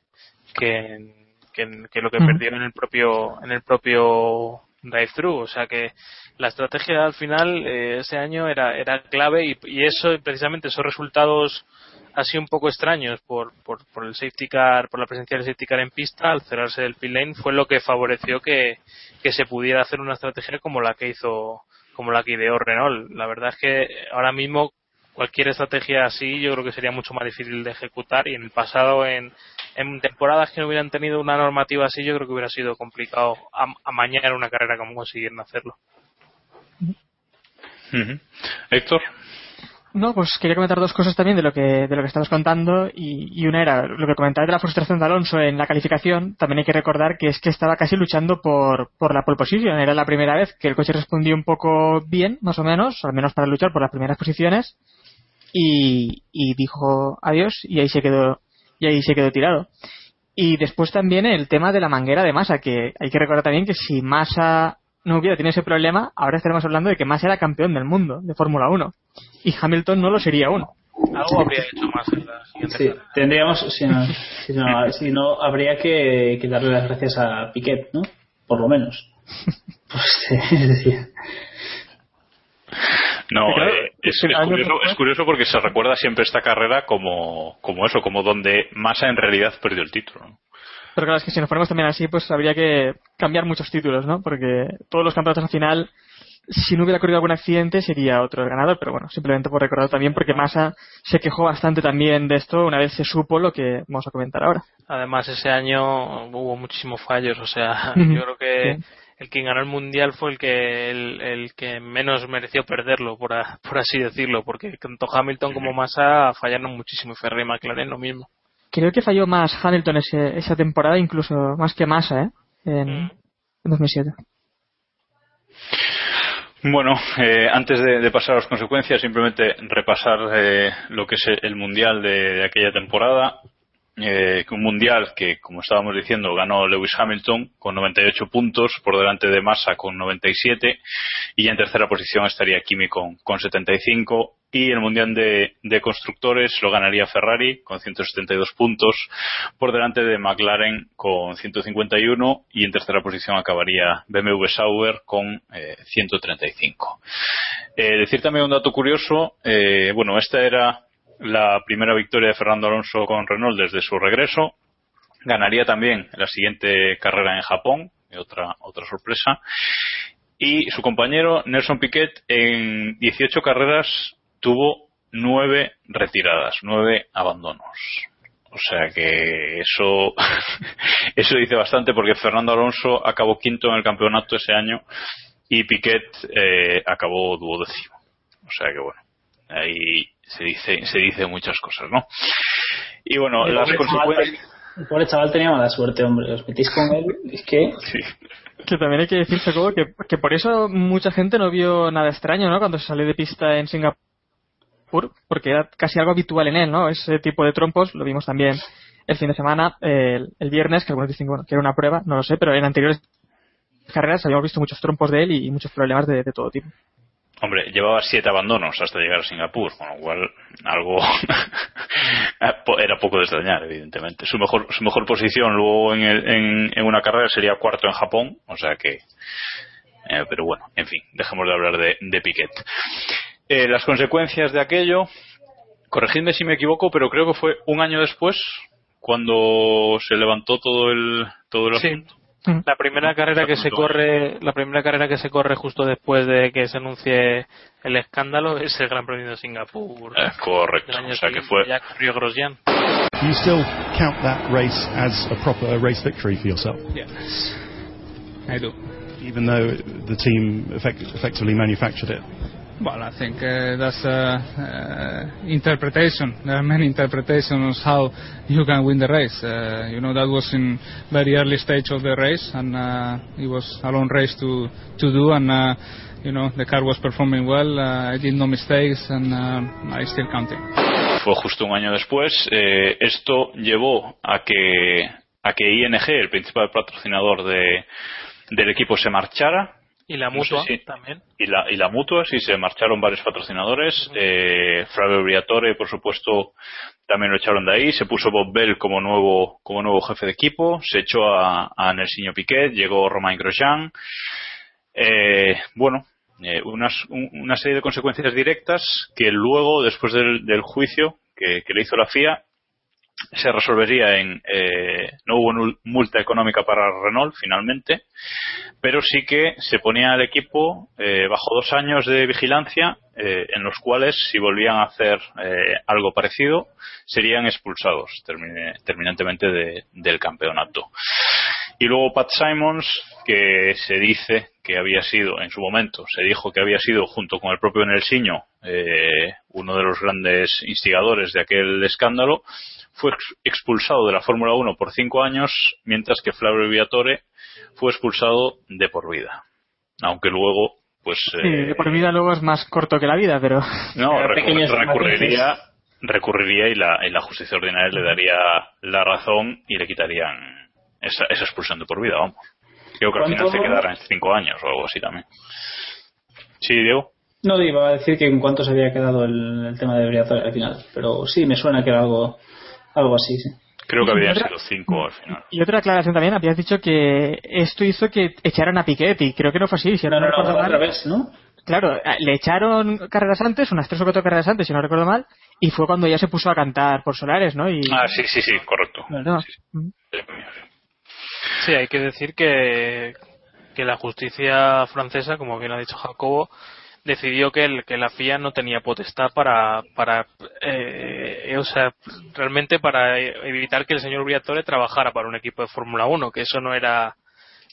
que, que, que lo que
Ujú.
perdió en el propio en el propio drive-thru o sea que la estrategia al final eh, ese año era era clave y, y eso precisamente esos resultados así un poco extraños por, por, por el safety car por la presencia del safety car en pista al cerrarse el pit lane fue lo que favoreció que, que se pudiera hacer una estrategia como la que hizo como la que ideó Renault la verdad es que ahora mismo cualquier estrategia así yo creo que sería mucho más difícil de ejecutar y en el pasado en, en temporadas que no hubieran tenido una normativa así yo creo que hubiera sido complicado am- amañar una carrera como consiguieron hacerlo.
Héctor.
No, pues quería comentar dos cosas también de lo que, de lo que estabas contando y, y una era lo que comentabas de la frustración de Alonso en la calificación. También hay que recordar que es que estaba casi luchando por, por la pole position. Era la primera vez que el coche respondió un poco bien, más o menos, al menos para luchar por las primeras posiciones y, y dijo adiós y ahí se quedó y ahí se quedó tirado. Y después también el tema de la manguera de Massa, que hay que recordar también que si Massa no hubiera tenido ese problema, ahora estaremos hablando de que Massa era campeón del mundo de Fórmula 1 y Hamilton no lo sería aún.
algo habría hecho más en la siguiente
Sí,
carrera.
tendríamos, si no, si no, si no, habría que, que darle las gracias a Piquet, ¿no? Por lo menos. *laughs* Pues, *laughs* es decir,
No, eh, es,
es
curioso,
que-
es curioso porque se recuerda siempre esta carrera como, como eso, como donde Massa en realidad perdió el título. ¿no?
Pero claro, es que si nos ponemos también así, pues habría que cambiar muchos títulos, ¿no? Porque todos los campeonatos al final, si no hubiera ocurrido algún accidente, sería otro el ganador. Pero bueno, simplemente por recordar también, porque Massa se quejó bastante también de esto una vez se supo lo que vamos a comentar ahora.
Además, ese año hubo muchísimos fallos. O sea, yo creo que
Sí.
El que ganó el mundial fue el que el, el que menos mereció perderlo, por, a- *laughs* por así decirlo, porque tanto Hamilton como Massa fallaron muchísimo y Ferrari y McLaren lo mismo.
Creo que falló más Hamilton ese- esa temporada, incluso más que Massa, ¿eh? En,
Mm.
en 2007.
Bueno, eh, antes de, de pasar a las consecuencias, simplemente repasar eh, lo que es el mundial de, de aquella temporada. Eh, un mundial que, como estábamos diciendo, ganó Lewis Hamilton con 98 puntos por delante de Massa con 97 y ya en tercera posición estaría Kimi con, con 75 y el mundial de, constructores lo ganaría Ferrari con 172 puntos por delante de McLaren con 151 y en tercera posición acabaría BMW Sauber con eh, 135. Eh, decir también un dato curioso, eh, bueno, esta era la primera victoria de Fernando Alonso con Renault desde su regreso. Ganaría también la siguiente carrera en Japón, otra, otra sorpresa. Y su compañero Nelson Piquet en 18 carreras tuvo nueve retiradas, nueve abandonos. O sea que eso, *laughs* eso dice bastante porque Fernando Alonso acabó quinto en el campeonato ese año y Piquet eh, acabó duodécimo. O sea que bueno, ahí se dice, se dice muchas cosas, ¿no? Y bueno,
El
las
pobre
consecuencias.
chaval- El pobre chaval tenía mala suerte, hombre. Os metís con él, es que.
Que también hay que decir, Jacobo, que, que por eso mucha gente no vio nada extraño, ¿no? Cuando se salió de pista en Singapur, porque era casi algo habitual en él, ¿no? Ese tipo de trompos lo vimos también el fin de semana, el, el viernes, que algunos dicen bueno, que era una prueba, no lo sé, pero en anteriores carreras habíamos visto muchos trompos de él y muchos problemas de, de todo tipo.
Hombre, llevaba siete abandonos hasta llegar a Singapur, con lo cual algo *laughs* era poco de extrañar, evidentemente. Su mejor, su mejor posición luego en, el- en, en una carrera sería cuarto en Japón, o sea que. eh, pero bueno, en fin, dejemos de hablar de, de Piquet. Eh, las consecuencias de aquello, corregidme si me equivoco, pero creo que fue un año después cuando se levantó todo el todo el
Sí.
asunto.
La primera carrera que se corre, la primera carrera que se corre justo después de que se anuncie el escándalo es el Gran Premio de Singapur.
Eh, correcto, o sea que fue
ya corrió Grosjean.
Do you still count that race as a proper race victory for yourself?
Yes, I do.
Even though the team effect- effectively manufactured it?
Well, I think uh, that's uh, uh, interpretation. There are many interpretations how you can win the race. Uh, you know that was in very early stage of the race, and uh, it was a long race to to do. And uh, you know the car was performing well. Uh, I did no mistakes, and uh, I still counting.
fue justo un año después. Eh, esto llevó a que, a que ING, el principal patrocinador de, del equipo, se marchara.
Y la
No sé
mutua
si-
también.
Y la, y la mutua, sí, se marcharon varios patrocinadores. Eh, Flavio Briatore, por supuesto, también lo echaron de ahí. Se puso Bob Bell como nuevo, como nuevo jefe de equipo. Se echó a, a Nelsinho Piquet. Llegó Romain Grosjean. Eh, bueno, eh, unas, un- una serie de consecuencias directas que luego, después del, del juicio que, que le hizo la FIA, se resolvería en eh, no hubo multa económica para Renault finalmente pero sí que se ponía al equipo eh, bajo dos años de vigilancia eh, en los cuales si volvían a hacer eh, algo parecido serían expulsados terminantemente de- del campeonato. Y luego Pat Simons que se dice que había sido en su momento se dijo que había sido junto con el propio Nelsinho eh, uno de los grandes instigadores de aquel escándalo fue ex- expulsado de la Fórmula 1 por cinco años, mientras que Flavio Viatore fue expulsado de por vida. Aunque luego, pues,
Sí,
eh,
de por vida luego es más corto que la vida, pero... *laughs*
no,
Pero
recur-
pequeños
recurriría, recurriría y la, y la justicia ordinaria le daría la razón y le quitarían esa, esa expulsión de por vida, vamos. Creo que al final se quedará en cinco años o algo así también. Sí, Diego.
No iba a decir que en cuánto se había quedado el, el tema de Briatore al final, pero sí, me suena que era algo, algo así, sí.
Creo que habían
Otra-
sido cinco al final.
Y otra aclaración también, habías dicho que esto hizo que echaran a Piquet y creo que no fue así. Si
No, no, no, al
mal.
revés, ¿no?
Claro, eh, le echaron carreras antes, unas tres o cuatro carreras antes, si no recuerdo mal, y fue cuando ya se puso a cantar por Solares, ¿no? Y,
Ah, sí, sí, sí, correcto.
¿no?
Sí, hay que decir que, que la justicia francesa, como bien ha dicho Jacobo, decidió que, el, que la FIA no tenía potestad para, para eh, o sea, realmente para evitar que el señor Briatore trabajara para un equipo de Fórmula 1, que eso no era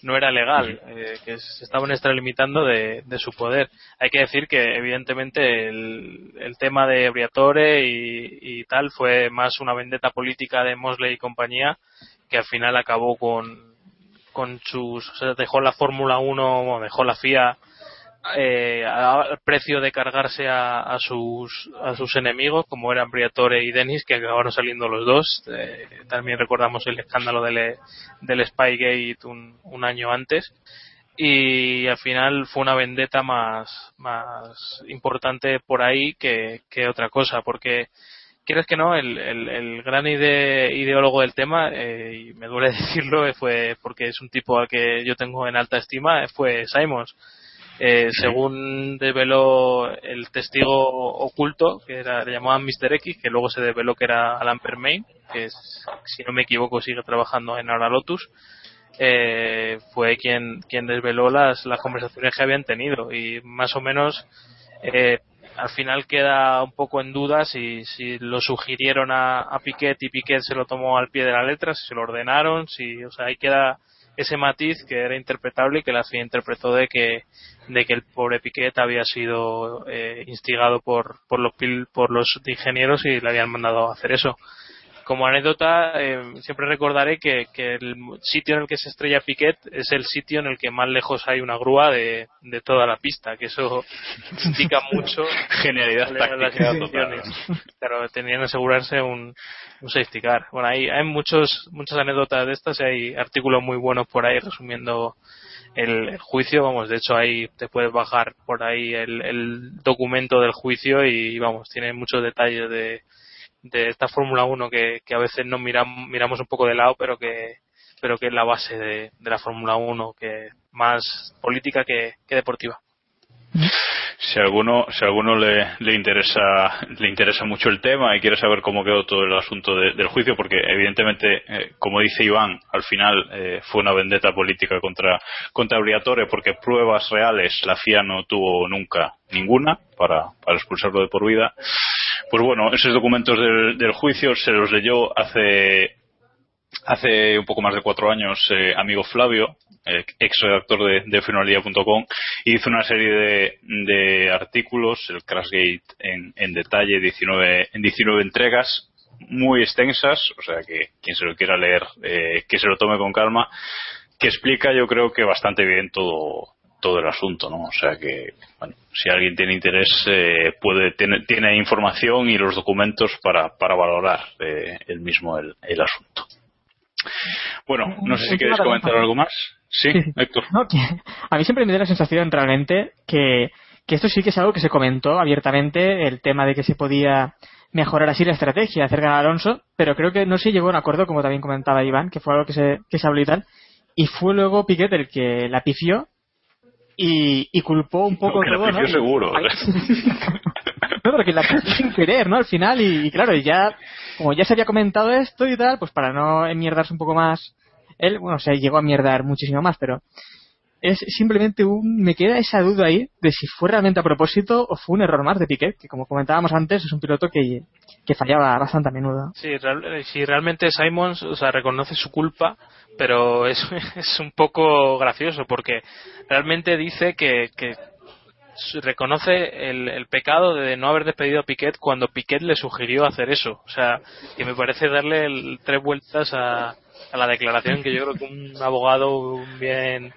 no era legal, eh, que se estaban extralimitando de, de su poder. Hay que decir que evidentemente el, el tema de Briatore y, y tal fue más una vendetta política de Mosley y compañía que al final acabó con, con sus, o sea, dejó la Fórmula 1, bueno, dejó la FIA eh, al precio de cargarse a, a sus a sus enemigos como eran Briatore y Dennis que acabaron saliendo los dos Eh, también recordamos el escándalo del, del Spygate un, un año antes y al final fue una vendetta más importante por ahí que, otra cosa porque quieres que no, el, el, gran ide- ideólogo del tema, eh, y me duele *laughs* decirlo, fue porque es un tipo al que yo tengo en alta estima, fue Simons. Eh, según develó el testigo oculto, que era, le llamaban Mr. X, que luego se develó que era Alan Permain, que si no me equivoco sigue trabajando en Aura Lotus, eh, fue quien, quien desveló las, las conversaciones que habían tenido y más o menos eh, al final queda un poco en duda si, si lo sugirieron a, a Piquet y Piquet se lo tomó al pie de la letra, si se lo ordenaron, si, o sea, ahí queda ese matiz que era interpretable y que la FIA interpretó de que de que el pobre Piquet había sido eh, instigado por por los por los ingenieros y le habían mandado a hacer eso como anécdota, eh, siempre recordaré que, que el sitio en el que se estrella Piquet es el sitio en el que más lejos hay una grúa de, de toda la pista, que eso *laughs* indica mucho
Genialidad
las. Pero tenían que asegurarse un, un safety car. Bueno, hay, hay muchos, muchas anécdotas de estas y hay artículos muy buenos por ahí resumiendo el, el juicio. Vamos, de hecho, ahí te puedes bajar por ahí el, el documento del juicio y, vamos, tiene muchos detalles de, de esta Fórmula 1 que, que a veces nos miramos, miramos un poco de lado, pero que, pero que es la base de, de la Fórmula 1, que más política que, que deportiva.
Si a alguno, si a alguno le, le interesa, le interesa mucho el tema y quiere saber cómo quedó todo el asunto de- del juicio, porque evidentemente, eh, como dice Iván, al final eh, fue una vendetta política contra, contra porque pruebas reales la FIA no tuvo nunca ninguna para, para expulsarlo de por vida. Pues bueno, esos documentos del, del juicio se los leyó hace hace un poco más de cuatro años eh, amigo Flavio, eh, ex redactor de, de y hizo una serie de, de artículos, el Crashgate en, en detalle, 19, en 19 entregas, muy extensas, o sea que quien se lo quiera leer, eh, que se lo tome con calma, que explica yo creo que bastante bien todo todo el asunto, ¿no? O sea que, bueno, si alguien tiene interés, eh, puede tiene, tiene información y los documentos para, para valorar eh, el mismo el, el asunto. Bueno, no sé si queréis comentar algo más. Sí, Héctor.
No, a mí siempre me da la sensación realmente que, que esto sí que es algo que se comentó abiertamente, el tema de que se podía mejorar así la estrategia, hacer ganar a Alonso, pero creo que no se llegó a un acuerdo, como también comentaba Iván, que fue algo que se, que se habló y tal, y fue luego Piquet el que la pifió y, y culpó un poco
la
todo, ¿no?
seguro. *laughs*
No, pero que la sin querer, ¿no? Al final, y, y claro, y ya, como ya se había comentado esto y tal, pues para no enmierdarse un poco más, él, bueno, se llegó a mierdar muchísimo más, pero es simplemente un, me queda esa duda ahí de si fue realmente a propósito o fue un error más de Piquet, que como comentábamos antes, es un piloto que, que fallaba bastante a menudo.
Sí, si realmente Simons, o sea, reconoce su culpa, pero es, *laughs* es un poco gracioso porque realmente dice que, que reconoce el, el pecado de no haber despedido a Piquet cuando Piquet le sugirió hacer eso. O sea, que me parece darle el- tres vueltas a la declaración que yo creo que un abogado bien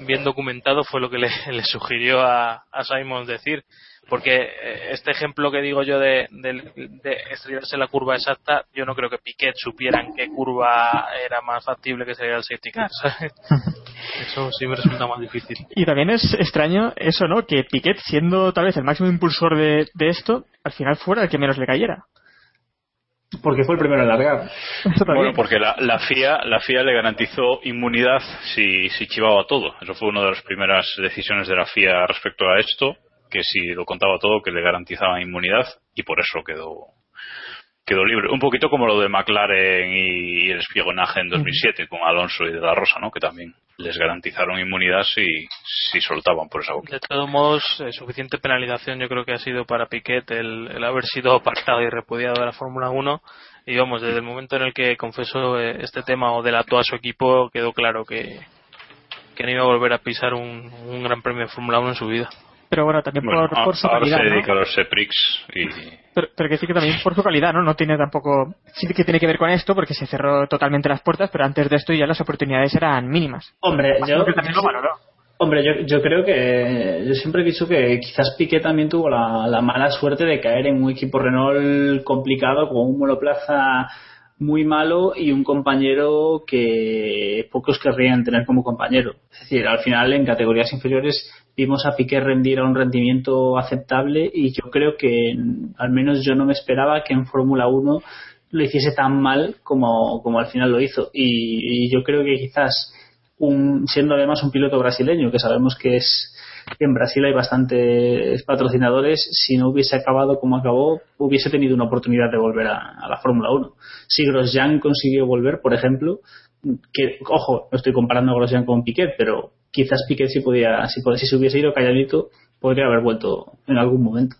bien documentado fue lo que le, *laughs* le sugirió a, a Simons decir porque eh, este ejemplo que digo yo de, de, de estrellarse la curva exacta, yo no creo que Piquet supiera en qué curva era más factible que sería el safety car. ¿sabes? *laughs* Eso sí me resulta más difícil.
Y también es extraño eso, ¿no? Que Piquet, siendo tal vez el máximo impulsor de, de esto, al final fuera el que menos le cayera.
Porque fue el primero en largar.
Bueno, porque la, la FIA la FIA le garantizó inmunidad si, si chivaba todo. Eso fue una de las primeras decisiones de la FIA respecto a esto, que si lo contaba todo, que le garantizaban inmunidad y por eso quedó quedó libre. Un poquito como lo de McLaren y el espionaje en 2007 con Alonso y de la Rosa, ¿no? Que también les garantizaron inmunidad si, si soltaban por esa boca.
De todos modos, eh, suficiente penalización yo creo que ha sido para Piquet el, el haber sido apartado y repudiado de la Fórmula 1. Y vamos, desde el momento en el que confesó eh, este tema o delató a su equipo, quedó claro que, que no iba a volver a pisar un, un gran premio de Fórmula 1 en su vida.
Pero bueno, también
Bueno,
por, por su
ahora
calidad,
se
¿no?
dedica a los Seprix y
Pero, pero que decir que también por su calidad, ¿no? No tiene tampoco... Sí que tiene que ver con esto porque se cerró totalmente las puertas, pero antes de esto ya las oportunidades eran mínimas.
Hombre, yo,
Imagino que también lo valoró.
Hombre, yo, yo creo que yo siempre he dicho que quizás Piqué también tuvo la, la mala suerte de caer en un equipo Renault complicado con un monoplaza muy malo y un compañero que pocos querrían tener como compañero. Es decir, al final en categorías inferiores vimos a Piqué rendir a un rendimiento aceptable y yo creo que al menos yo no me esperaba que en Fórmula 1 lo hiciese tan mal como, como al final lo hizo. Y, yo creo que quizás un, siendo además un piloto brasileño, que sabemos que es en Brasil hay bastantes patrocinadores, si no hubiese acabado como acabó, hubiese tenido una oportunidad de volver a, a la Fórmula 1. Si Grosjean consiguió volver, por ejemplo, que, ojo, no estoy comparando a Grosjean con Piquet, pero quizás Piquet si podía, si, si se hubiese ido calladito, podría haber vuelto en algún momento.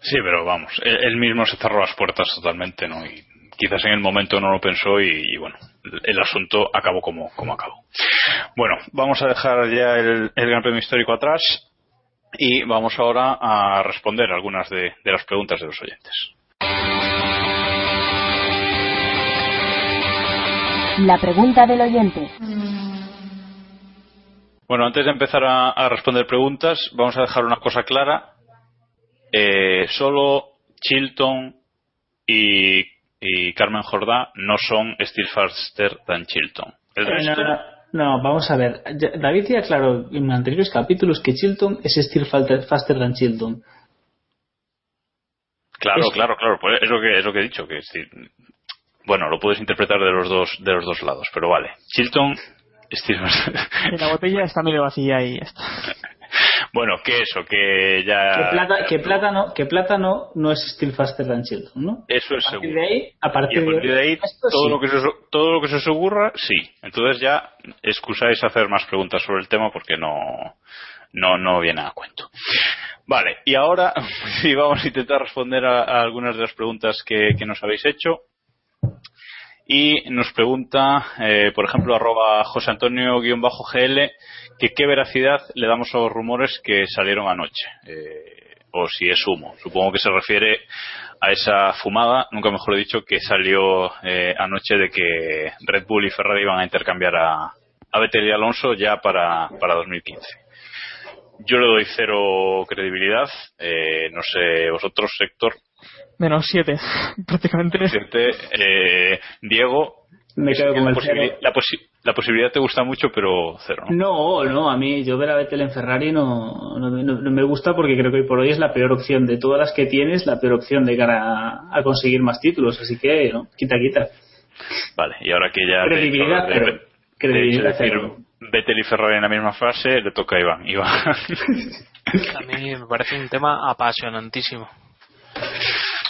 Sí, pero vamos, él, él mismo se cerró las puertas totalmente, ¿no? Y quizás en el momento no lo pensó y, y bueno, el asunto acabó como, como acabó. Bueno, vamos a dejar ya el, el Gran Premio Histórico atrás y vamos ahora a responder algunas de, de las preguntas de los oyentes.
La pregunta del oyente.
Bueno, antes de empezar a, a responder preguntas, vamos a dejar una cosa clara. Eh, solo Chilton y, y Carmen Jordá no son Still Faster than Chilton. El
Eh,
resto,
no, no, no, vamos a ver. David ya aclaró en anteriores capítulos que Chilton es Still Faster than Chilton.
claro,
es-
claro, claro, pues es lo que es lo que he dicho, que bueno, lo puedes interpretar de los dos de los dos lados, pero vale. Chilton
La botella está medio vacía y ya está. *laughs*
Bueno, que eso, que ya
Que, plata, que, plátano, que plátano no es Still Faster than Chilton, ¿no?
eso es
A partir
seguro.
de ahí, a
Y
partir
a partir de ahí,
esto
todo,
sí.
lo que se, os- todo lo que se os ocurra, sí. Entonces ya excusáis hacer más preguntas sobre el tema porque no, no, no viene a cuento. Vale, y ahora *laughs* sí vamos a intentar responder a, a algunas de las preguntas que, que nos habéis hecho. Y nos pregunta, eh, por ejemplo, arroba José Antonio-GL, que qué veracidad le damos a los rumores que salieron anoche. Eh, o si es humo. Supongo que se refiere a esa fumada, nunca mejor dicho, que salió eh, anoche de que Red Bull y Ferrari iban a intercambiar a, a Vettel y Alonso ya para, para 2015. Yo le doy cero credibilidad. Eh, no sé, vosotros, sector,
Menos siete, *laughs* prácticamente.
siete, eh, Diego,
Me quedo con
la,
el
posibili-
cero.
la, posi- la posibilidad te gusta mucho, pero cero. ¿no?
No, no, a mí yo ver a Vettel en Ferrari no, no, no- no me gusta porque creo que hoy por hoy es la peor opción de todas las que tienes, la peor opción de cara a, a conseguir más títulos, así que no, quita, quita.
Vale, y ahora que ya. te
Credibilidad,
de-
pero- credibilidad,
de decir
pero-
Vettel y Ferrari en la misma frase, le toca a Iván. Iván.
A mí me parece un tema apasionantísimo.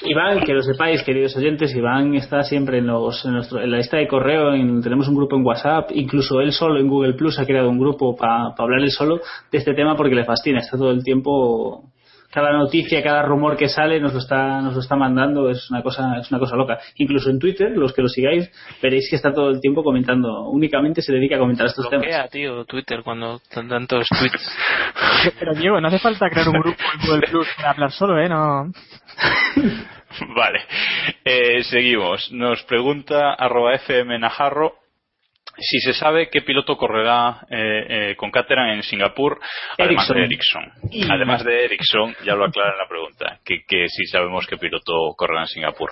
Iván, que lo sepáis, queridos oyentes, Iván está siempre en, los, en, nuestro- en la lista de correo, en- tenemos un grupo en WhatsApp, incluso él solo en Google Plus ha creado un grupo para hablar él solo de este tema porque le fascina, está todo el tiempo, cada noticia, cada rumor que sale nos lo está, nos lo está mandando, es una cosa, es una cosa loca. Incluso en Twitter, los que lo sigáis, veréis que está todo el tiempo comentando, únicamente se dedica a comentar estos temas.
Bloquea, tío, Twitter cuando tan- tantos tweets. *laughs*
Pero Diego, no hace falta crear un grupo en Google Plus para hablar solo, ¿eh? No. *laughs*
Vale, Eh, seguimos. Nos pregunta arroba FM Najarro si se sabe qué piloto correrá eh, eh, con Caterham en Singapur, además
Ericsson.
de Ericsson.
Y-
Además de Ericsson, ya lo aclara en la pregunta, que, que sí sabemos qué piloto correrá en Singapur.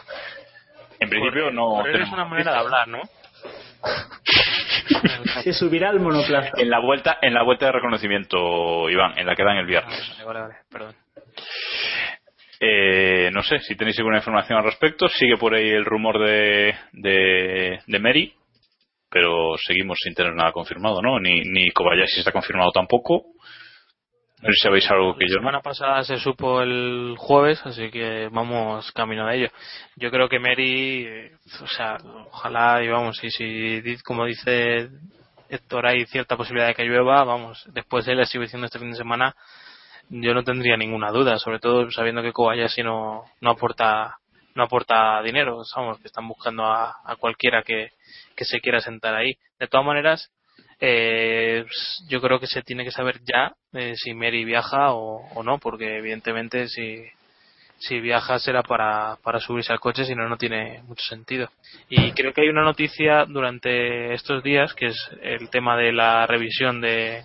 En principio no
Correr es una manera de hablar, ¿no? *laughs*
Se subirá al monoplaza.
En la vuelta, en la vuelta de reconocimiento, Iván, en la que dan el viernes.
Vale, vale, vale, perdón.
Eh, no sé si tenéis alguna información al respecto. Sigue por ahí el rumor de, de, de Mary, pero seguimos sin tener nada confirmado, ¿no? Ni, ni Kobayashi está confirmado tampoco. No sé si sabéis algo que
La
yo no.
semana pasada se supo el jueves, así que vamos camino de ello. Yo creo que Mary, eh, o sea, ojalá, y vamos, y si, como dice Héctor, hay cierta posibilidad de que llueva, vamos, después de la exhibición de este fin de semana, yo no tendría ninguna duda, sobre todo sabiendo que Kobayashi no, no aporta no aporta dinero, vamos, que están buscando a, a cualquiera que, que se quiera sentar ahí. De todas maneras, eh, yo creo que se tiene que saber ya eh, si Mary viaja o, o no, porque evidentemente si, si viaja será para, para subirse al coche, si no, no tiene mucho sentido. Y creo que hay una noticia durante estos días que es el tema de la revisión de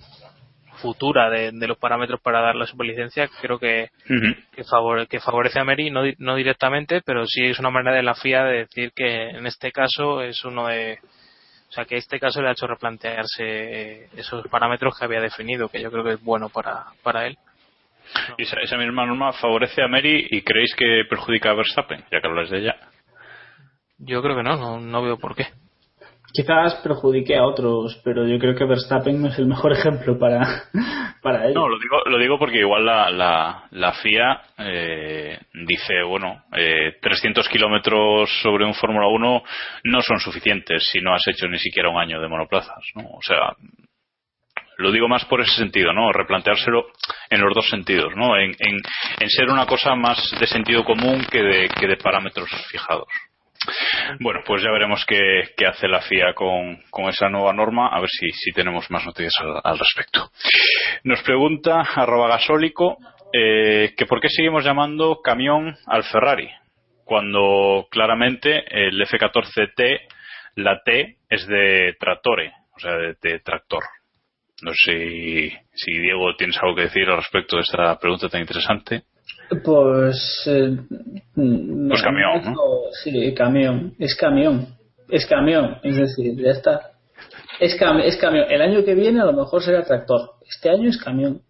futura de, de los parámetros para dar la superlicencia. Creo que, que, favore- que favorece a Meri, no, di- no directamente, pero sí es una manera de la FIA de decir que en este caso es uno de. O sea, que este caso le ha hecho replantearse eh, esos parámetros que había definido, que yo creo que es bueno para, para él.
Y esa, esa misma norma favorece a Mary y creéis que perjudica a Verstappen, ya que habláis de ella.
Yo creo que no, no, no veo por qué.
Quizás perjudique a otros, pero yo creo que Verstappen no es el mejor *laughs* ejemplo para, para ello.
No, lo digo, lo digo porque igual la, la, la FIA eh, dice, bueno, eh, 300 kilómetros sobre un Fórmula 1 no son suficientes si no has hecho ni siquiera un año de monoplazas, ¿no? O sea, lo digo más por ese sentido, ¿no? Replanteárselo en los dos sentidos, ¿no? En, en, en ser una cosa más de sentido común que de, que de parámetros fijados. Bueno, pues ya veremos qué, hace la FIA con, esa nueva norma, a ver si, tenemos más noticias al, al respecto. Nos pregunta arroba gasólico eh, que por qué seguimos llamando camión al Ferrari, cuando claramente el F-14T, la T es de tractore, o sea, de, de tractor. No sé si, si Diego tienes algo que decir al respecto de esta pregunta tan interesante.
Pues. eh, mm,
Pues camión, ¿no?
Sí, camión. Es camión. Es camión. Es decir, ya está. Es, cam- es camión. El año que viene a lo mejor será tractor. Este año es camión.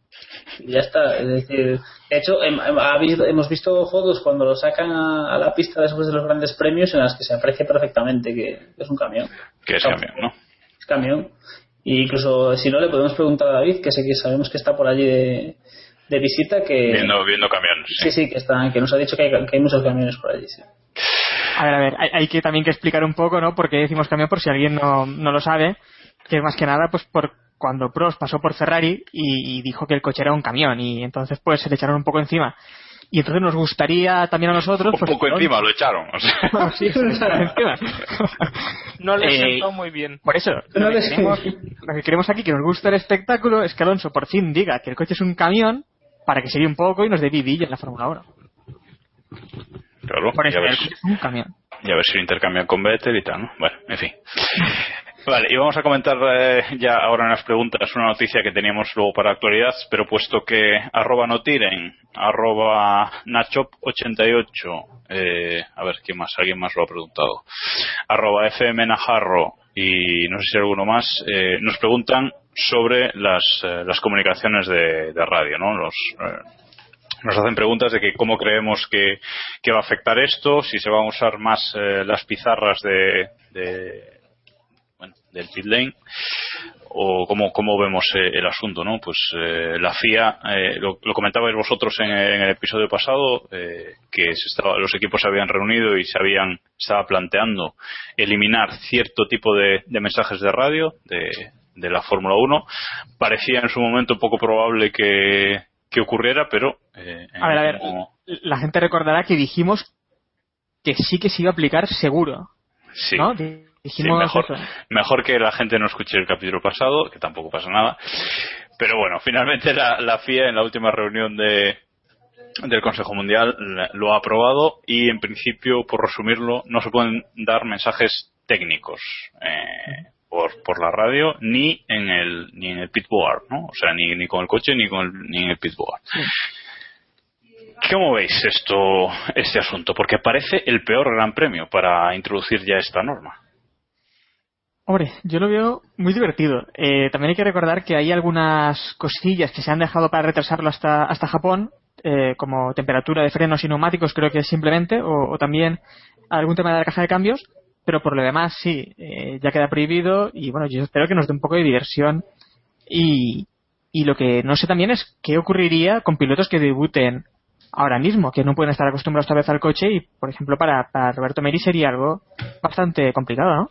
Y ya está. Es decir, de hecho, hemos visto fotos cuando lo sacan a, a la pista después de los grandes premios en las que se aprecia perfectamente que es un camión.
Que es camión, ¿no?
Es camión. Y incluso, si no, le podemos preguntar a David, que sé que sabemos que está por allí de, de visita, que.
Viendo, viendo camiones.
Sí, sí, que, está, que nos ha dicho que hay, que hay muchos camiones por allí, sí.
A ver, a ver, hay, hay que también que explicar un poco, ¿no? Porque decimos camión por si alguien no, no lo sabe, que más que nada, pues por cuando Prost pasó por Ferrari y, y dijo que el coche era un camión y entonces pues se le echaron un poco encima. Y entonces nos gustaría también a nosotros...
Un
pues,
poco
¿no?
encima lo echaron. o sea.
Bueno, *laughs* sí, se le echaron encima.
No le
Eh,
sentó muy bien.
Por eso,
No
lo que, queremos, lo que queremos aquí, que nos gusta el espectáculo, es que Alonso por fin diga que el coche es un camión para que se ríe un poco y nos dé vidilla en la Fórmula 1.
Claro,
Por eso,
ya
el
ves.
coche es un camión.
y a ver si lo intercambian con Vettel y tal, ¿no? Bueno, en fin. Vale, y vamos a comentar eh, ya ahora en las preguntas una noticia que teníamos luego para actualidad, pero puesto que arroba no tiren, arroba nachop88, eh, a ver, ¿quién más? Alguien más lo ha preguntado, arroba fm najarro y no sé si alguno más, eh, nos preguntan sobre las, eh, las comunicaciones de, de radio, ¿no? Los, eh, nos hacen preguntas de que cómo creemos que, que va a afectar esto, si se van a usar más eh, las pizarras de, de- bueno, del pit lane o cómo, cómo vemos el asunto, ¿no? Pues eh, la FIA, eh, lo, lo comentabais vosotros en, en el episodio pasado, eh, que se estaba- los equipos se habían reunido y se habían estaba planteando eliminar cierto tipo de, de mensajes de radio de, de la Fórmula 1. Parecía en su momento poco probable que, que ocurriera, pero eh,
A ver, a ver,
como-
la gente recordará que dijimos que sí que se iba a aplicar seguro.
sí.
¿no?
Sí,
Dijimos
mejor,
eso.
mejor que la gente no escuche el capítulo pasado, que tampoco pasa nada. Pero bueno, finalmente la, la FIA en la última reunión de, del Consejo Mundial lo ha aprobado y en principio, por resumirlo, no se pueden dar mensajes técnicos eh, por, por la radio ni en el ni en el pitboard, ¿no? O sea, ni, ni con el coche ni con el, ni en el pitboard. ¿Cómo veis esto, este asunto? Porque parece el peor gran premio para introducir ya esta norma.
Hombre, yo lo veo muy divertido. Eh, también hay que recordar que hay algunas cosillas que se han dejado para retrasarlo hasta, hasta Japón, eh, como temperatura de frenos y neumáticos, creo que es simplemente, o, o también algún tema de la caja de cambios, pero por lo demás sí, eh, ya queda prohibido y bueno, yo espero que nos dé un poco de diversión y, y lo que no sé también es qué ocurriría con pilotos que debuten ahora mismo, que no pueden estar acostumbrados tal vez al coche y, por ejemplo, para, para Roberto Meri sería algo bastante complicado, ¿no?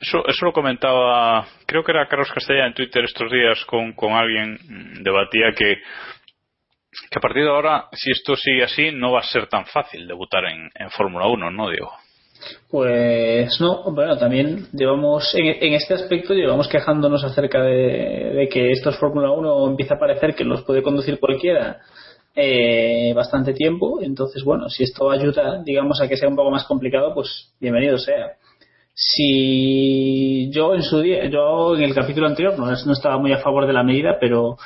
Eso, eso lo comentaba, creo que era Carlos Castellá en Twitter estos días con, con alguien, mm, debatía que, que a partir de ahora, si esto sigue así, no va a ser tan fácil debutar en, en Fórmula 1, ¿no, Diego?
Pues no, bueno, también llevamos, en, en este aspecto llevamos quejándonos acerca de, de que esto es Fórmula 1 empieza a parecer que los puede conducir cualquiera eh, bastante tiempo. Entonces, bueno, si esto ayuda, digamos, a que sea un poco más complicado, pues bienvenido sea. Si yo en su día, yo en el capítulo anterior no, estaba muy a favor de la medida, pero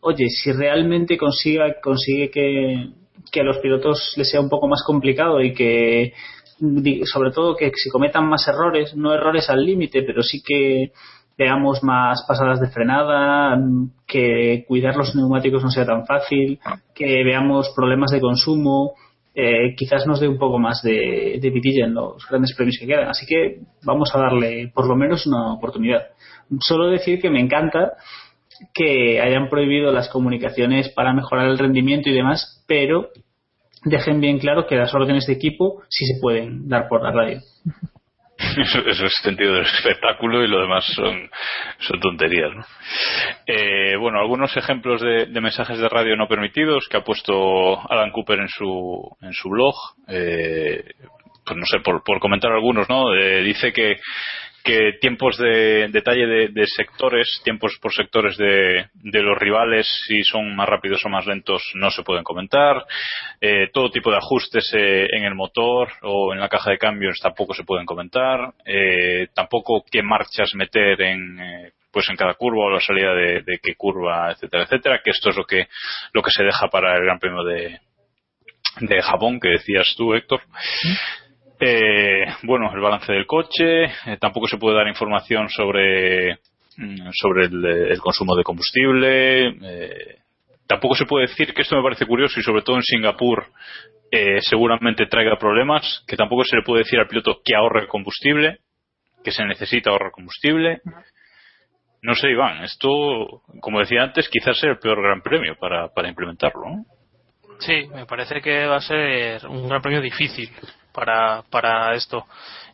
oye, si realmente consiga, consigue que, que a los pilotos les sea un poco más complicado y que sobre todo que se cometan más errores, no errores al límite, pero sí que veamos más pasadas de frenada, que cuidar los neumáticos no sea tan fácil, que veamos problemas de consumo, eh, quizás nos dé un poco más de, de en los grandes premios que quedan. Así que vamos a darle por lo menos una oportunidad. Solo decir que me encanta que hayan prohibido las comunicaciones para mejorar el rendimiento y demás, pero dejen bien claro que las órdenes de equipo sí se pueden dar por la radio.
Eso, es sentido del espectáculo y lo demás son, tonterías. ¿no? Eh, bueno, algunos ejemplos de, mensajes de radio no permitidos que ha puesto Alan Cooper en su, en su blog. Eh, pues no sé, por, por comentar algunos, ¿no? Eh, dice que, que tiempos de detalle de, sectores, tiempos por sectores de, de los rivales, si son más rápidos o más lentos, no se pueden comentar. Eh, todo tipo de ajustes eh, en el motor o en la caja de cambios tampoco se pueden comentar. Eh, tampoco qué marchas meter en, eh, pues en cada curva o la salida de, qué curva, etcétera, etcétera. Que esto es lo que, lo que se deja para el Gran Premio de, de Japón que decías tú, Héctor. Eh, bueno, el balance del coche, eh, tampoco se puede dar información sobre, mm, sobre el, el consumo de combustible, eh, tampoco se puede decir que esto me parece curioso y sobre todo en Singapur eh, seguramente traiga problemas, que tampoco se le puede decir al piloto que ahorre combustible, que se necesita ahorrar combustible. No sé, Iván, esto, como decía antes, quizás sea el peor gran premio para, para implementarlo.
Sí, me parece que va a ser un gran premio difícil para, para esto.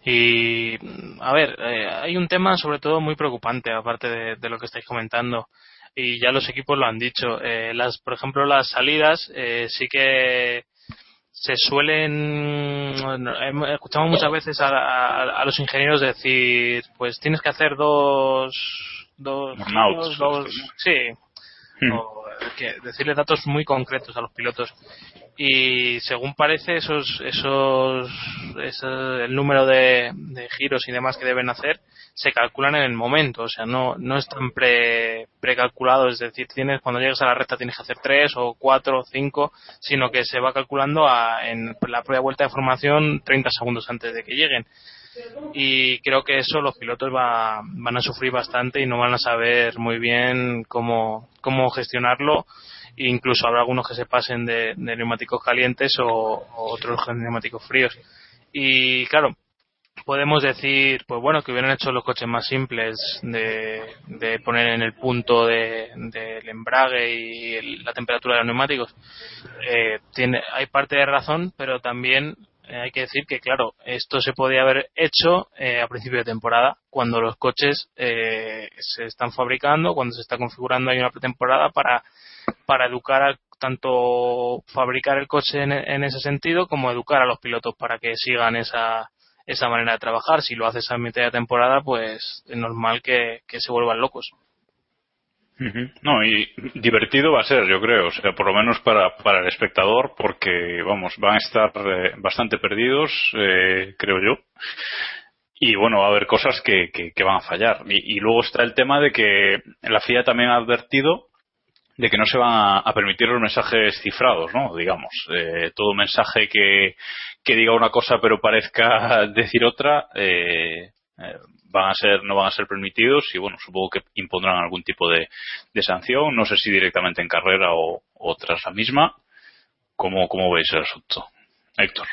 Y, a ver, eh, hay un tema sobre todo muy preocupante, aparte de, de lo que estáis comentando. Y ya los equipos lo han dicho. Eh, las, por ejemplo, las salidas eh, sí que se suelen escuchamos muchas veces a, a- a los ingenieros decir pues tienes que hacer dos dos,
Burnouts,
dos
¿no?
sí
Hmm.
o que decirle datos muy concretos a los pilotos. Y según parece esos esos, el número de, giros y demás que deben hacer se calculan en el momento. O sea no no están pre precalculado es decir tienes cuando llegas a la recta tienes que hacer tres o cuatro o cinco sino que se va calculando a, en la propia vuelta de formación 30 segundos antes de que lleguen y creo que eso los pilotos va- van a sufrir bastante y no van a saber muy bien cómo, cómo gestionarlo. E incluso habrá algunos que se pasen de, de neumáticos calientes o, otros de neumáticos fríos. Y claro podemos decir pues bueno que hubieran hecho los coches más simples de, de poner en el punto de- del embrague y el- la temperatura de los neumáticos. Eh, tiene hay parte de razón pero también eh, hay que decir que, claro, esto se podía haber hecho eh, a principio de temporada, cuando los coches eh, se están fabricando, cuando se está configurando hay una pretemporada para, para educar a tanto fabricar el coche en, ese sentido como educar a los pilotos para que sigan esa, esa manera de trabajar. Si lo haces a mitad de temporada, pues es normal que se vuelvan locos.
No, y divertido va a ser, yo creo, o sea, por lo menos para, para el espectador, porque, vamos, van a estar eh, bastante perdidos, eh, creo yo. Y bueno, va a haber cosas que, que, van a fallar. Y, luego está el tema de que la FIA también ha advertido de que no se van a, a permitir los mensajes cifrados, ¿no? Digamos, eh, todo mensaje que, que diga una cosa pero parezca *laughs* decir otra, eh, eh, van a ser no van a ser permitidos y bueno supongo que impondrán algún tipo de, de sanción no sé si directamente en carrera o, tras la misma cómo cómo veis el asunto Héctor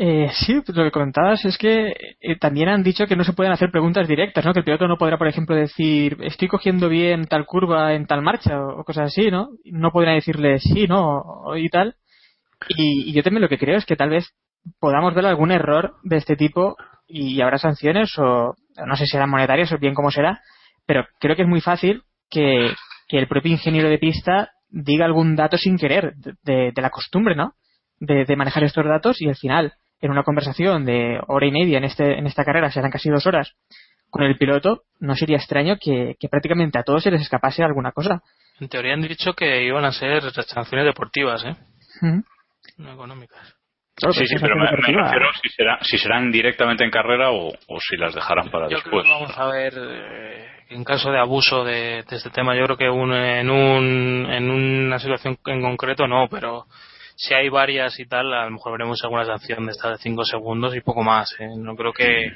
Eh, sí, lo que comentabas es que eh, también han dicho que no se pueden hacer preguntas directas, ¿no? Que el piloto no podrá, por ejemplo, decir, estoy cogiendo bien tal curva en tal marcha o, cosas así, ¿no? No podrán decirle sí, ¿no? Y tal. Y yo también lo que creo es que tal vez podamos ver algún error de este tipo y habrá sanciones o no sé si serán monetarias o bien cómo será, pero creo que es muy fácil que, que el propio ingeniero de pista diga algún dato sin querer de, de- de la costumbre, ¿no? De, de manejar estos datos y al final, en una conversación de hora y media en, este, en esta carrera, serán casi dos horas, con el piloto, no sería extraño que, que prácticamente a todos se les escapase alguna cosa.
En teoría han dicho que iban a ser sanciones deportivas, ¿eh? No económicas.
Claro,
sí,
pero
sí, pero me, me refiero si, será, si serán directamente en carrera o, o si las dejarán para
Yo
después.
creo que vamos a ver, eh, en caso de abuso de, de este tema, yo creo que un- en, un, en una situación en concreto no, pero si hay varias y tal, a lo mejor veremos alguna sanción de esta de 5 segundos y poco más. ¿eh? No creo que,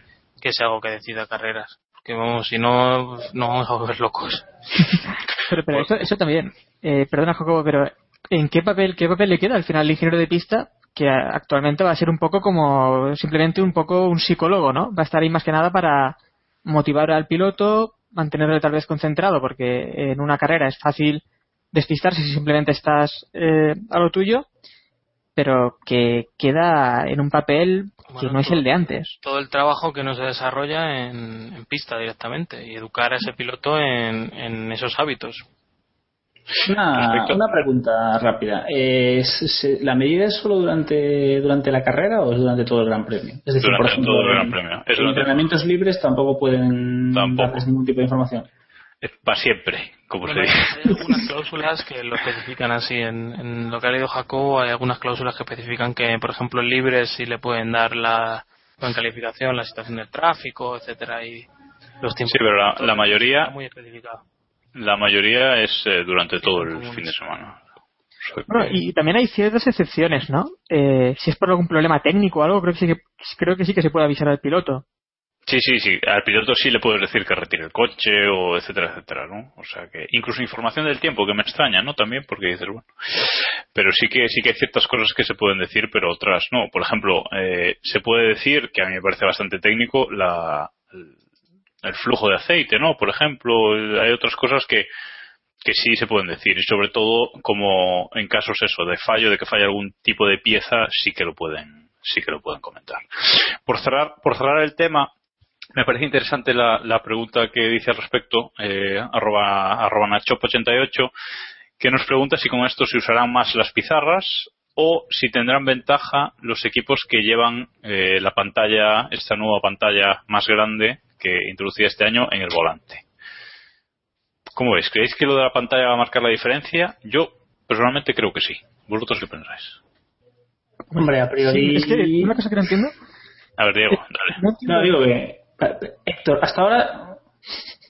que sea algo que decida carreras. Porque vamos, si no, no vamos a volver locos. *laughs*
Pero, pero eso, eso también. Eh, perdona, Jacobo, pero ¿en qué papel, qué papel le queda al final al ingeniero de pista? Que actualmente va a ser un poco como simplemente un poco un psicólogo, ¿no? Va a estar ahí más que nada para motivar al piloto, mantenerlo tal vez concentrado, porque en una carrera es fácil despistarse si simplemente estás eh, a lo tuyo, pero que queda en un papel que no es el de antes.
Todo el trabajo que no se desarrolla en, en pista directamente y educar a ese piloto en, en esos hábitos.
Una, una pregunta rápida. Eh, ¿se- se- ¿La medida es solo durante, durante la carrera o es durante todo el Gran Premio? Es decir,
Durante
por ejemplo,
todo el Gran
en-
Premio. Es
entrenamientos libres tampoco pueden
Tampoco.
darles ningún tipo de información.
Para siempre, como
Bueno,
se dice.
hay algunas cláusulas que lo especifican así. En, en lo que ha leído Jacobo, hay algunas cláusulas que especifican que, por ejemplo, en libres sí le pueden dar la en calificación, la situación del tráfico, etcétera y los tiempos.
Sí, pero la, la mayoría,
muy especificado.
La mayoría es eh, durante todo el fin de semana.
Bueno, y también hay ciertas excepciones, ¿no? Eh, si es por algún problema técnico o algo, creo que sí que, creo que sí que se puede avisar al piloto.
Sí, sí, sí. Al piloto sí le puedes decir que retire el coche o etcétera, etcétera, ¿no? O sea que incluso información del tiempo que me extraña, ¿no? También porque dices, bueno. Pero sí que sí que hay ciertas cosas que se pueden decir, pero otras no. Por ejemplo, eh, se puede decir que a mí me parece bastante técnico la el, flujo de aceite, ¿no? Por ejemplo, hay otras cosas que que sí se pueden decir y sobre todo como en casos eso de fallo de que falla algún tipo de pieza sí que lo pueden sí que lo pueden comentar por cerrar por cerrar el tema me parece interesante la, la pregunta que dice al respecto, eh, arroba, arroba nachop88, que nos pregunta si con esto se usarán más las pizarras o si tendrán ventaja los equipos que llevan eh, la pantalla, esta nueva pantalla más grande que introducía este año en el volante. ¿Cómo veis? ¿Creéis que lo de la pantalla va a marcar la diferencia? Yo personalmente creo que sí. ¿Vosotros qué pensáis?
Hombre, a priori.
Sí, es que una cosa que no entiendo.
A ver, Diego, dale.
No
digo que. Héctor, hasta ahora.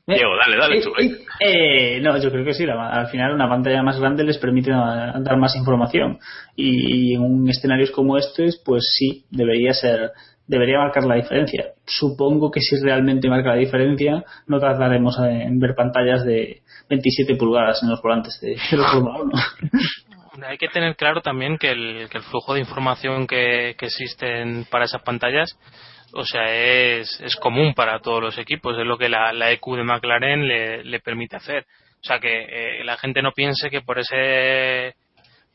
Eh,
Diego, dale, dale tú.
eh, eh, no, yo creo que sí. la- al final, una pantalla más grande les permite ah, dar más información. Y, en un escenarios como estos, pues sí, debería ser. Debería marcar la diferencia. Supongo que si realmente marca la diferencia, no tardaremos en ver pantallas de 27 pulgadas en los volantes de, de *laughs* los Fórmula 1.
Hombre, *laughs* Hay que tener claro también que el, que el flujo de información que, que existen para esas pantallas, o sea, es, es común para todos los equipos, es lo que la, la EQ de McLaren le, le permite hacer. O sea, que eh, la gente no piense que por ese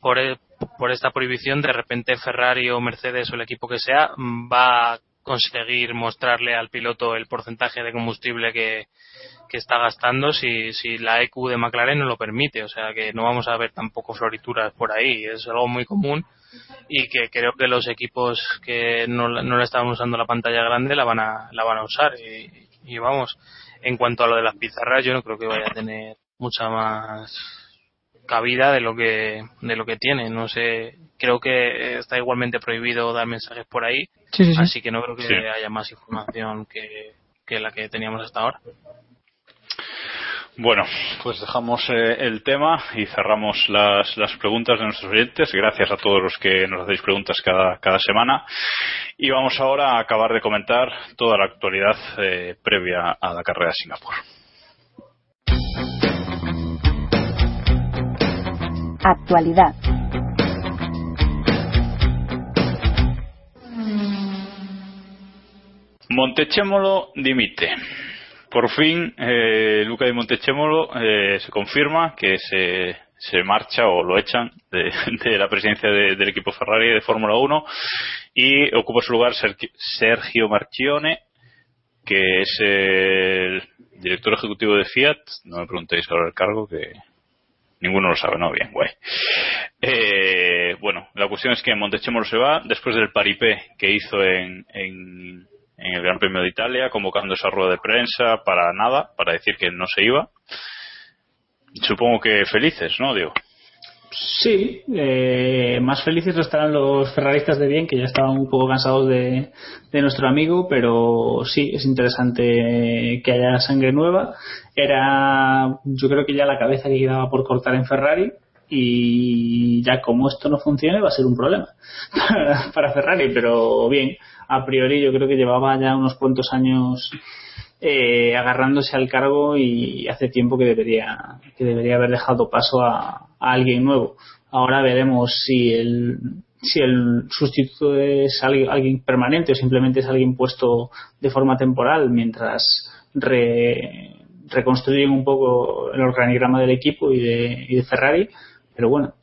por, e- por esta prohibición de repente Ferrari o Mercedes o el equipo que sea mm, va a conseguir mostrarle al piloto el porcentaje de combustible que, está gastando si, si la EQ de McLaren no lo permite. O sea que no vamos a ver tampoco florituras por ahí. Es algo muy común y que creo que los equipos que no, no le estaban usando la pantalla grande la van a, la van a usar. Y, y vamos, en cuanto a lo de las pizarras, yo no creo que vaya a tener mucha más cabida de lo que de lo que tiene no sé creo que está igualmente prohibido dar mensajes por ahí
Sí, sí, sí.
así que no creo que
Sí.
haya más información que, que la que teníamos hasta ahora
Bueno, pues dejamos eh, el tema y cerramos las, las preguntas de nuestros oyentes. Gracias a todos los que nos hacéis preguntas cada, cada semana. Y vamos ahora a acabar de comentar toda la actualidad eh, previa a la carrera de Singapur.
Actualidad.
Montechémolo dimite. Por fin, eh, Luca di Montechémolo eh, se confirma que se, se marcha o lo echan de, *laughs* de la presidencia de- del equipo Ferrari de Fórmula 1 y ocupa su lugar Sergio Marchione, que es el director ejecutivo de Fiat. No me preguntéis ahora el cargo, que ninguno lo sabe, ¿no? Bien, guay. Eh, bueno, la cuestión es que Montechémolo se va después del paripé que hizo en, en, en el Gran Premio de Italia, convocando esa rueda de prensa para nada, para decir que no se iba. Supongo que felices, ¿no, Diego?
Sí, eh, más felices estarán los ferraristas de bien, que ya estaban un poco cansados de, de, nuestro amigo, pero sí, es interesante que haya sangre nueva. Era, yo creo que ya la cabeza que quedaba por cortar en Ferrari, y ya como esto no funcione va a ser un problema *laughs* para, para Ferrari, pero bien, a priori yo creo que llevaba ya unos cuantos años eh, agarrándose al cargo y hace tiempo que debería que debería haber dejado paso a, alguien nuevo. Ahora veremos si el si el sustituto es alguien, alguien, permanente o simplemente es alguien puesto de forma temporal mientras re, reconstruyen un poco el organigrama del equipo y de, y de Ferrari. Pero bueno,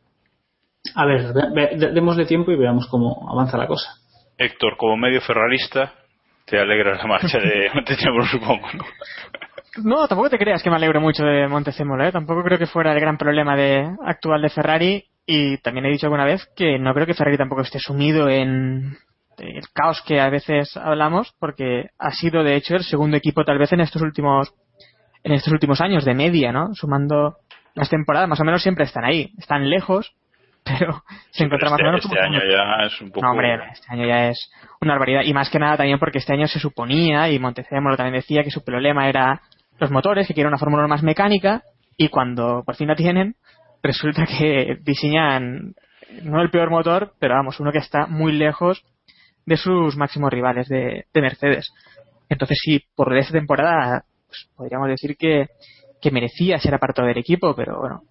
a ver, démosle tiempo y veamos cómo avanza la cosa.
Héctor, como medio ferrarista, te alegra la marcha de *laughs* Montecémolo, supongo, ¿no?
No, tampoco te creas que me alegro mucho de Montecémolo, ¿eh? Tampoco creo que fuera el gran problema de, actual de Ferrari y también he dicho alguna vez que no creo que Ferrari tampoco esté sumido en el caos que a veces hablamos porque ha sido de hecho el segundo equipo tal vez en estos últimos en estos últimos años de media, ¿no? Sumando las temporadas más o menos siempre están ahí, están lejos, pero se encuentra más o menos
este año ya es un poco
no, hombre, este año ya es una barbaridad y más que nada también porque este año se suponía y Montecémolo también decía que su problema era los motores, que quieren una fórmula más mecánica y cuando por fin la tienen resulta que diseñan no el peor motor, pero vamos, uno que está muy lejos de sus máximos rivales de, de Mercedes. Entonces sí, por esta temporada pues, podríamos decir que, que merecía ser apartado del equipo, pero bueno,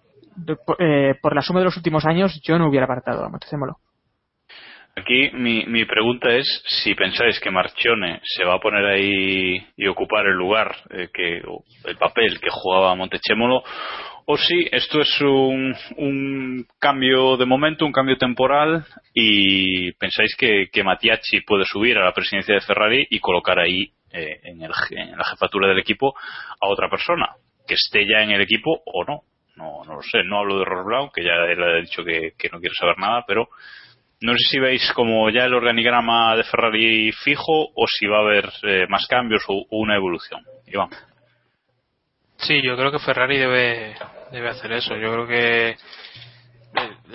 eh, por la suma de los últimos años yo no hubiera apartado a Montezemolo.
Aquí mi, mi pregunta es si pensáis que Marchione se va a poner ahí y ocupar el lugar, eh, que el papel que jugaba Montechémolo, o si esto es un, un, cambio de momento, un cambio temporal, y pensáis que, que Matiachi puede subir a la presidencia de Ferrari y colocar ahí eh, en, el, en la jefatura del equipo a otra persona, que esté ya en el equipo o no. No, no lo sé, no hablo de Ross Brown, que ya él ha dicho que, no quiere saber nada, pero no sé si veis como ya el organigrama de Ferrari fijo o si va a haber eh, más cambios o una evolución. Iván.
Sí, yo creo que Ferrari debe, debe hacer eso. Yo creo que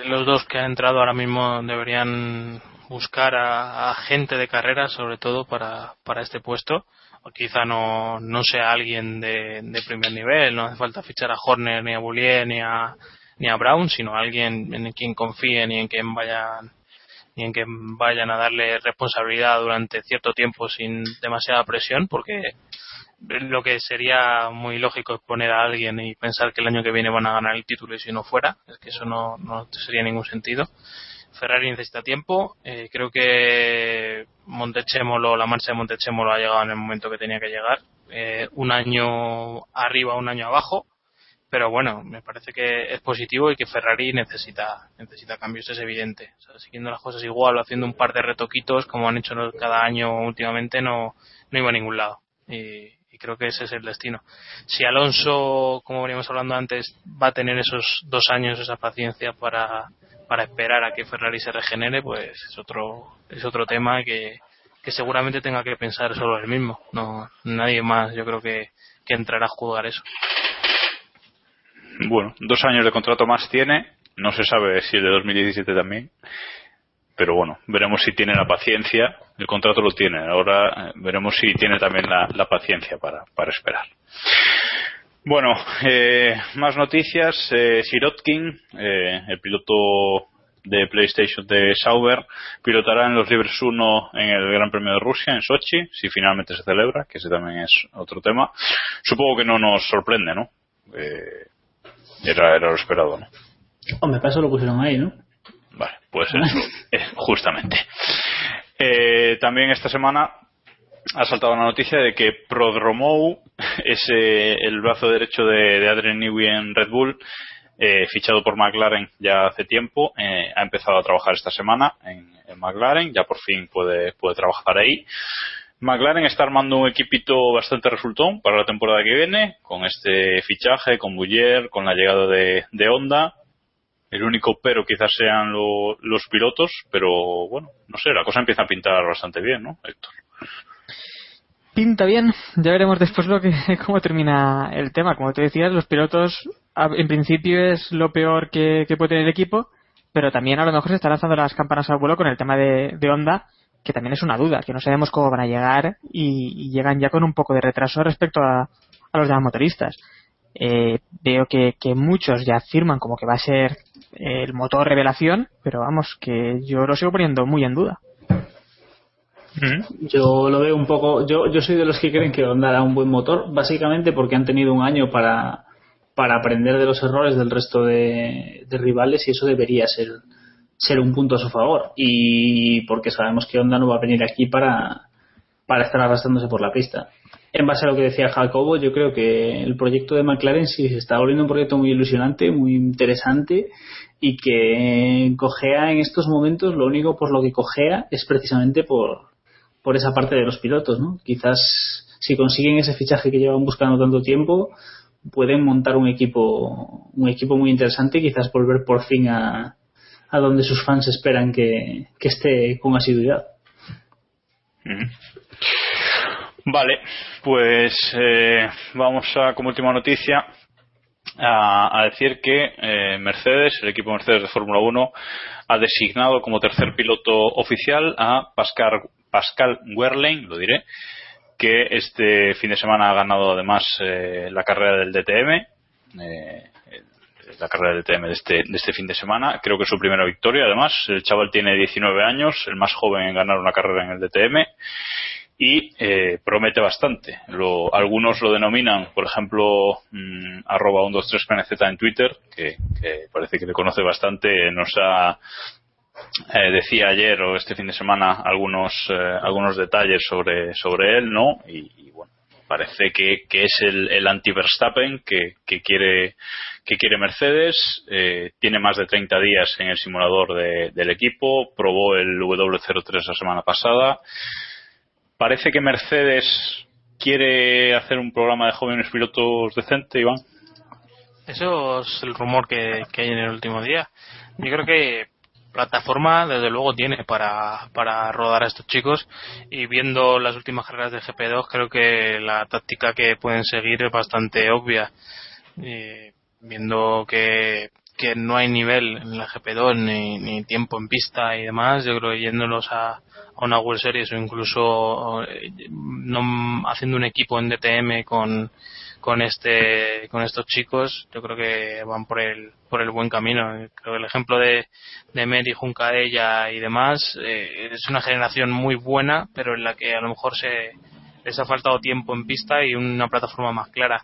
los dos que han entrado ahora mismo deberían buscar a, a gente de carrera, sobre todo para, para este puesto. Quizá no, no sea alguien de, de primer nivel, no hace falta fichar a Horner, ni a Boulier, ni a, ni a Brown, sino alguien en quien confíen y en quien vayan y en que vayan a darle responsabilidad durante cierto tiempo sin demasiada presión, porque lo que sería muy lógico es poner a alguien y pensar que el año que viene van a ganar el título y si no fuera, es que eso no, no sería ningún sentido. Ferrari necesita tiempo, eh, creo que Montechémolo, la marcha de Montechémolo ha llegado en el momento que tenía que llegar, eh, un año arriba, un año abajo, pero bueno, me parece que es positivo y que Ferrari necesita necesita cambios, es evidente. Siguiendo las cosas igual haciendo un par de retoquitos como han hecho cada año últimamente no, no iba a ningún lado. Y, y creo que ese es el destino. Si Alonso, como veníamos hablando antes, va a tener esos dos años, esa paciencia para, para esperar a que Ferrari se regenere, pues es otro, es otro tema que, que seguramente tenga que pensar solo él mismo. No, nadie más, yo creo que, que entrará a jugar eso
bueno, dos años de contrato más tiene. No se sabe si el de 2017 también. Pero bueno, veremos si tiene la paciencia. El contrato lo tiene. Ahora eh, veremos si tiene también la, la paciencia para, para, esperar. Bueno, eh, más noticias. Eh, Sirotkin, eh, el piloto de PlayStation de Sauber, pilotará en los Libres 1 en el Gran Premio de Rusia, en Sochi, si finalmente se celebra, que ese también es otro tema. Supongo que no nos sorprende, ¿no? Eh, era, era lo esperado, ¿no?
Hombre, para eso lo pusieron ahí, ¿no?
Vale, pues *laughs* eh, justamente. Eh, también esta semana ha saltado la noticia de que Prodromou, *laughs* ese, el brazo derecho de, de Adrian Newey en Red Bull, eh, fichado por McLaren ya hace tiempo, eh, ha empezado a trabajar esta semana en, en, McLaren, ya por fin puede, trabajar ahí. McLaren está armando un equipito bastante resultón para la temporada que viene, con este fichaje, con Buller, con la llegada de, de Honda. El único pero quizás sean lo, los pilotos, pero bueno, no sé, la cosa empieza a pintar bastante bien, ¿no, Héctor?
Pinta bien. Ya veremos después lo que *laughs* cómo termina el tema. Como te decías, los pilotos en principio es lo peor que, que puede tener el equipo, pero también a lo mejor se están lanzando las campanas al vuelo con el tema de, de Honda, que también es una duda, que no sabemos cómo van a llegar y, y llegan ya con un poco de retraso respecto a, a los demás motoristas. Eh, veo que, que muchos ya afirman como que va a ser eh, el motor revelación, pero vamos, que yo lo sigo poniendo muy en duda.
Yo lo veo un poco. Yo, yo soy de los que creen que Honda hará un buen motor, básicamente porque han tenido un año para, para aprender de los errores del resto de, rivales y eso debería ser, ser un punto a su favor. Y porque sabemos que Honda no va a venir aquí para, para estar arrastrándose por la pista. En base a lo que decía Jacobo, yo creo que el proyecto de McLaren sí se está volviendo un proyecto muy ilusionante, muy interesante y que cojea en estos momentos, lo único por lo que cojea es precisamente por, por esa parte de los pilotos, ¿no? Quizás si consiguen ese fichaje que llevan buscando tanto tiempo, pueden montar un equipo, un equipo muy interesante y quizás volver por fin a, a donde sus fans esperan que, que esté con asiduidad.
Vale, pues eh, vamos a, como última noticia, a, a decir que eh, Mercedes, el equipo Mercedes de Fórmula 1, ha designado como tercer piloto oficial a Pascal, Pascal Wehrlein, lo diré, que este fin de semana ha ganado además eh, la carrera del DTM. eh, la carrera del DTM de este, de este fin de semana. Creo que es su primera victoria, además. El chaval tiene 19 años, el más joven en ganar una carrera en el DTM y eh, promete bastante. Lo, algunos lo denominan, por ejemplo, mm, arroba 123PNZ en Twitter, que, parece que le conoce bastante, nos ha eh, decía ayer o este fin de semana algunos eh, algunos detalles sobre sobre él, ¿no? Y, y bueno, parece que, que es el, el anti Verstappen que, que quiere que quiere Mercedes, eh, tiene más de 30 días en el simulador de- del equipo, probó el W03 la semana pasada. Parece que Mercedes quiere hacer un programa de jóvenes pilotos decente, Iván.
Eso es el rumor que, hay en el último día. Yo creo que plataforma desde luego tiene para, para rodar a estos chicos y viendo las últimas carreras de GP2 creo que la táctica que pueden seguir es bastante obvia. Eh, viendo que, que no hay nivel en la GP2 ni, ni tiempo en pista y demás, yo creo que yéndolos a, a una World Series o incluso eh, no, haciendo un equipo en DTM con, con este con estos chicos yo creo que van por el por el buen camino. Creo que el ejemplo de de Mary Juncaella y demás eh, es una generación muy buena pero en la que a lo mejor se les ha faltado tiempo en pista y una plataforma más clara.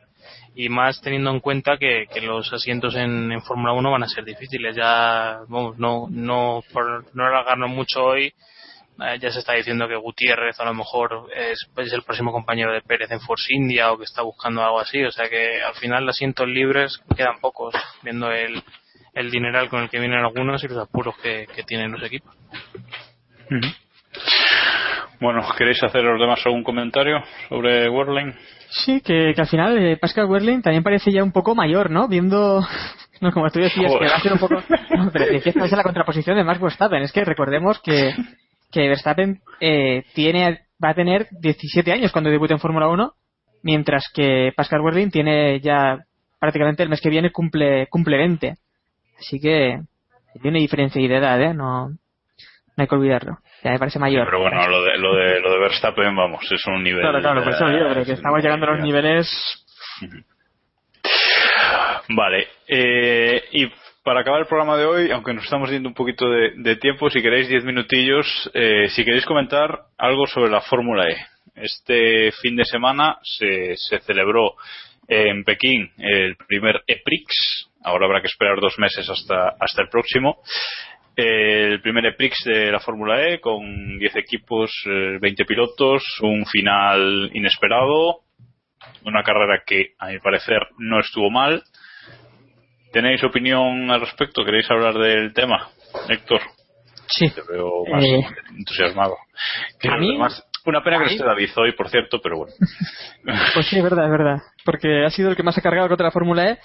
Y más teniendo en cuenta que, que los asientos en, en Fórmula 1 van a ser difíciles. Ya vamos no no por no alargarnos mucho hoy eh, ya se está diciendo que Gutiérrez a lo mejor es, es el próximo compañero de Pérez en Force India o que está buscando algo así. O sea que al final asientos libres quedan pocos, viendo el, el dineral con el que vienen algunos y los apuros que, que tienen los equipos.
Bueno, ¿queréis hacer los demás algún comentario sobre Werlein?
Sí, que, que al final eh, Pascal Wehrlein también parece ya un poco mayor, ¿no? Viendo, *laughs* no, como tú decías,
Joder.
que va a ser un poco... No, pero es que esta es la contraposición de Max Verstappen. Es que recordemos que, que Verstappen eh, tiene, va a tener 17 años cuando debute en Fórmula 1, mientras que Pascal Wehrlein tiene ya prácticamente el mes que viene cumple, cumple 20. Así que hay una diferencia de edad, ¿eh? No, no hay que olvidarlo. Ya me parece mayor.
Pero bueno, lo de, lo de, lo de Verstappen, vamos, es un nivel.
Claro, claro, por eso digo, pero que estamos llegando a los niveles
Vale, eh, y para acabar el programa de hoy, aunque nos estamos yendo un poquito de, tiempo, si queréis 10 minutillos, eh, si queréis comentar algo sobre la Fórmula E. Este fin de semana se, se celebró en Pekín el primer EPRIX, ahora habrá que esperar dos meses hasta, hasta el próximo. El primer EPRIX de la Fórmula E con 10 equipos, eh, 20 pilotos, un final inesperado, una carrera que a mi parecer no estuvo mal. ¿Tenéis opinión al respecto? ¿Queréis hablar del tema? Héctor.
Sí.
Te veo más
Eh,
entusiasmado. Que
a
los
mí-
demás- una pena que no esté David hoy, por cierto, pero bueno. *laughs*
Pues sí, es verdad, es verdad. Porque ha sido el que más ha cargado contra la Fórmula E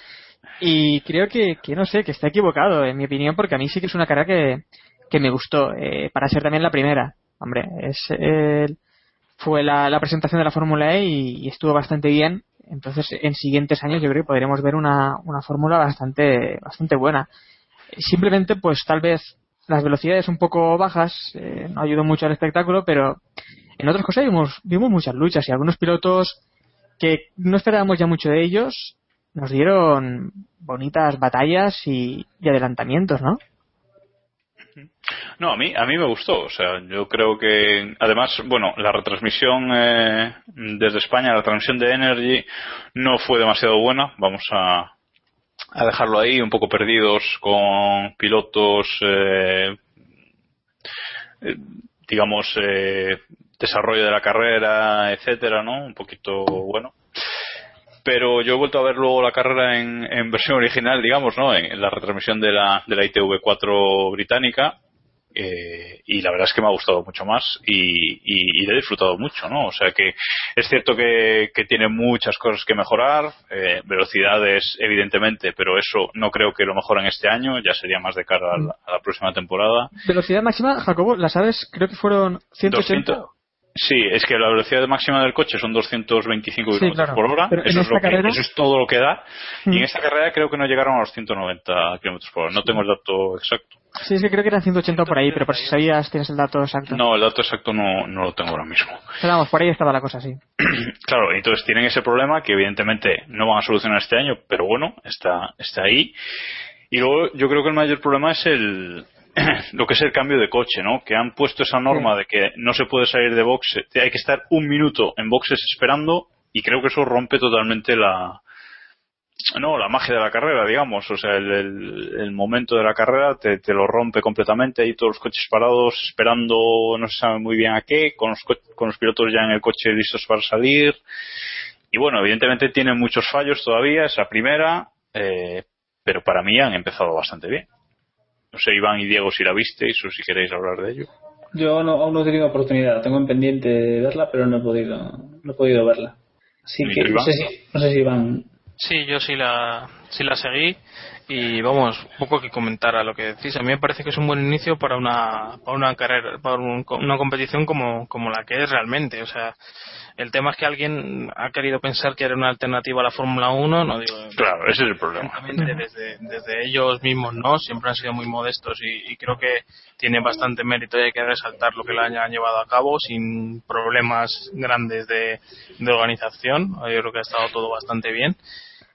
y creo que, que no sé, que está equivocado, en mi opinión, porque a mí sí que es una carrera que, que me gustó, eh, para ser también la primera. Hombre, es el fue la, la presentación de la Fórmula E y, y estuvo bastante bien. Entonces, en siguientes años yo creo que podremos ver una, una fórmula bastante, bastante buena. Simplemente, pues tal vez las velocidades un poco bajas eh, no ayudó mucho al espectáculo, pero en otras cosas vimos, vimos muchas luchas y algunos pilotos que no esperábamos ya mucho de ellos nos dieron bonitas batallas y, y adelantamientos, ¿no?
No, a mí, a mí me gustó. O sea, yo creo que, además, bueno, la retransmisión eh, desde España, la transmisión de Energy, no fue demasiado buena. Vamos a, a dejarlo ahí, un poco perdidos con pilotos, eh, eh, digamos, eh, desarrollo de la carrera, etcétera, ¿no? Un poquito, bueno. Pero yo he vuelto a ver luego la carrera en, en versión original, digamos, ¿no? En, en la retransmisión de la, de la ITV4 británica eh, y la verdad es que me ha gustado mucho más y, y, y le he disfrutado mucho, ¿no? O sea que es cierto que, que tiene muchas cosas que mejorar, eh, velocidades evidentemente, pero eso no creo que lo mejoren este año, ya sería más de cara a la, a la próxima temporada.
Velocidad máxima, Jacobo, ¿la sabes? Creo que fueron 180.
200. Sí, es que la velocidad máxima del coche son 225
Sí,
kilómetros
claro.
por hora. Eso es, lo que-
carrera-
eso es todo lo que da. Y en
Mm.
esta carrera creo que no llegaron a los 190 kilómetros por hora. No tengo el dato exacto.
Sí, es que creo que eran 180 por ahí, pero por si sabías, tienes el dato exacto.
No, el dato exacto no, no lo tengo ahora mismo.
Pero vamos, por ahí estaba la cosa, sí. *clears throat*
Claro, entonces tienen ese problema que evidentemente no van a solucionar este año, pero bueno, está, está ahí. Y luego yo creo que el mayor problema es el *clears throat* lo que es el cambio de coche, ¿no? Que han puesto esa norma de que no se puede salir de boxe, hay que estar un minuto en boxes esperando y creo que eso rompe totalmente la no la magia de la carrera, digamos, o sea, el, el- el momento de la carrera te, te lo rompe completamente, hay todos los coches parados esperando, no se sabe muy bien a qué, con los, co- con los pilotos ya en el coche listos para salir. Y bueno, evidentemente tienen muchos fallos todavía, es la primera, eh, pero para mí han empezado bastante bien. No sé, Iván y Diego, si la visteis o si queréis hablar de ello.
Yo no, aún no he tenido oportunidad, tengo en pendiente de verla, pero no he podido, no he podido verla. Así
¿Y
que no
Iván?
sé si, no sé si Iván
Sí, yo sí la, sí la seguí y vamos, poco que comentar a lo que decís. A mí me parece que es un buen inicio para una, para una carrera, para un- una competición como, como la que es realmente. O sea, el tema es que alguien ha querido pensar que era una alternativa a la Fórmula 1, no digo
Claro, ese es el problema.
Desde, desde ellos mismos, ¿no? Siempre han sido muy modestos y, y creo que tiene bastante mérito y hay que resaltar lo que la han llevado a cabo sin problemas grandes de, de organización. Yo creo que ha estado todo bastante bien.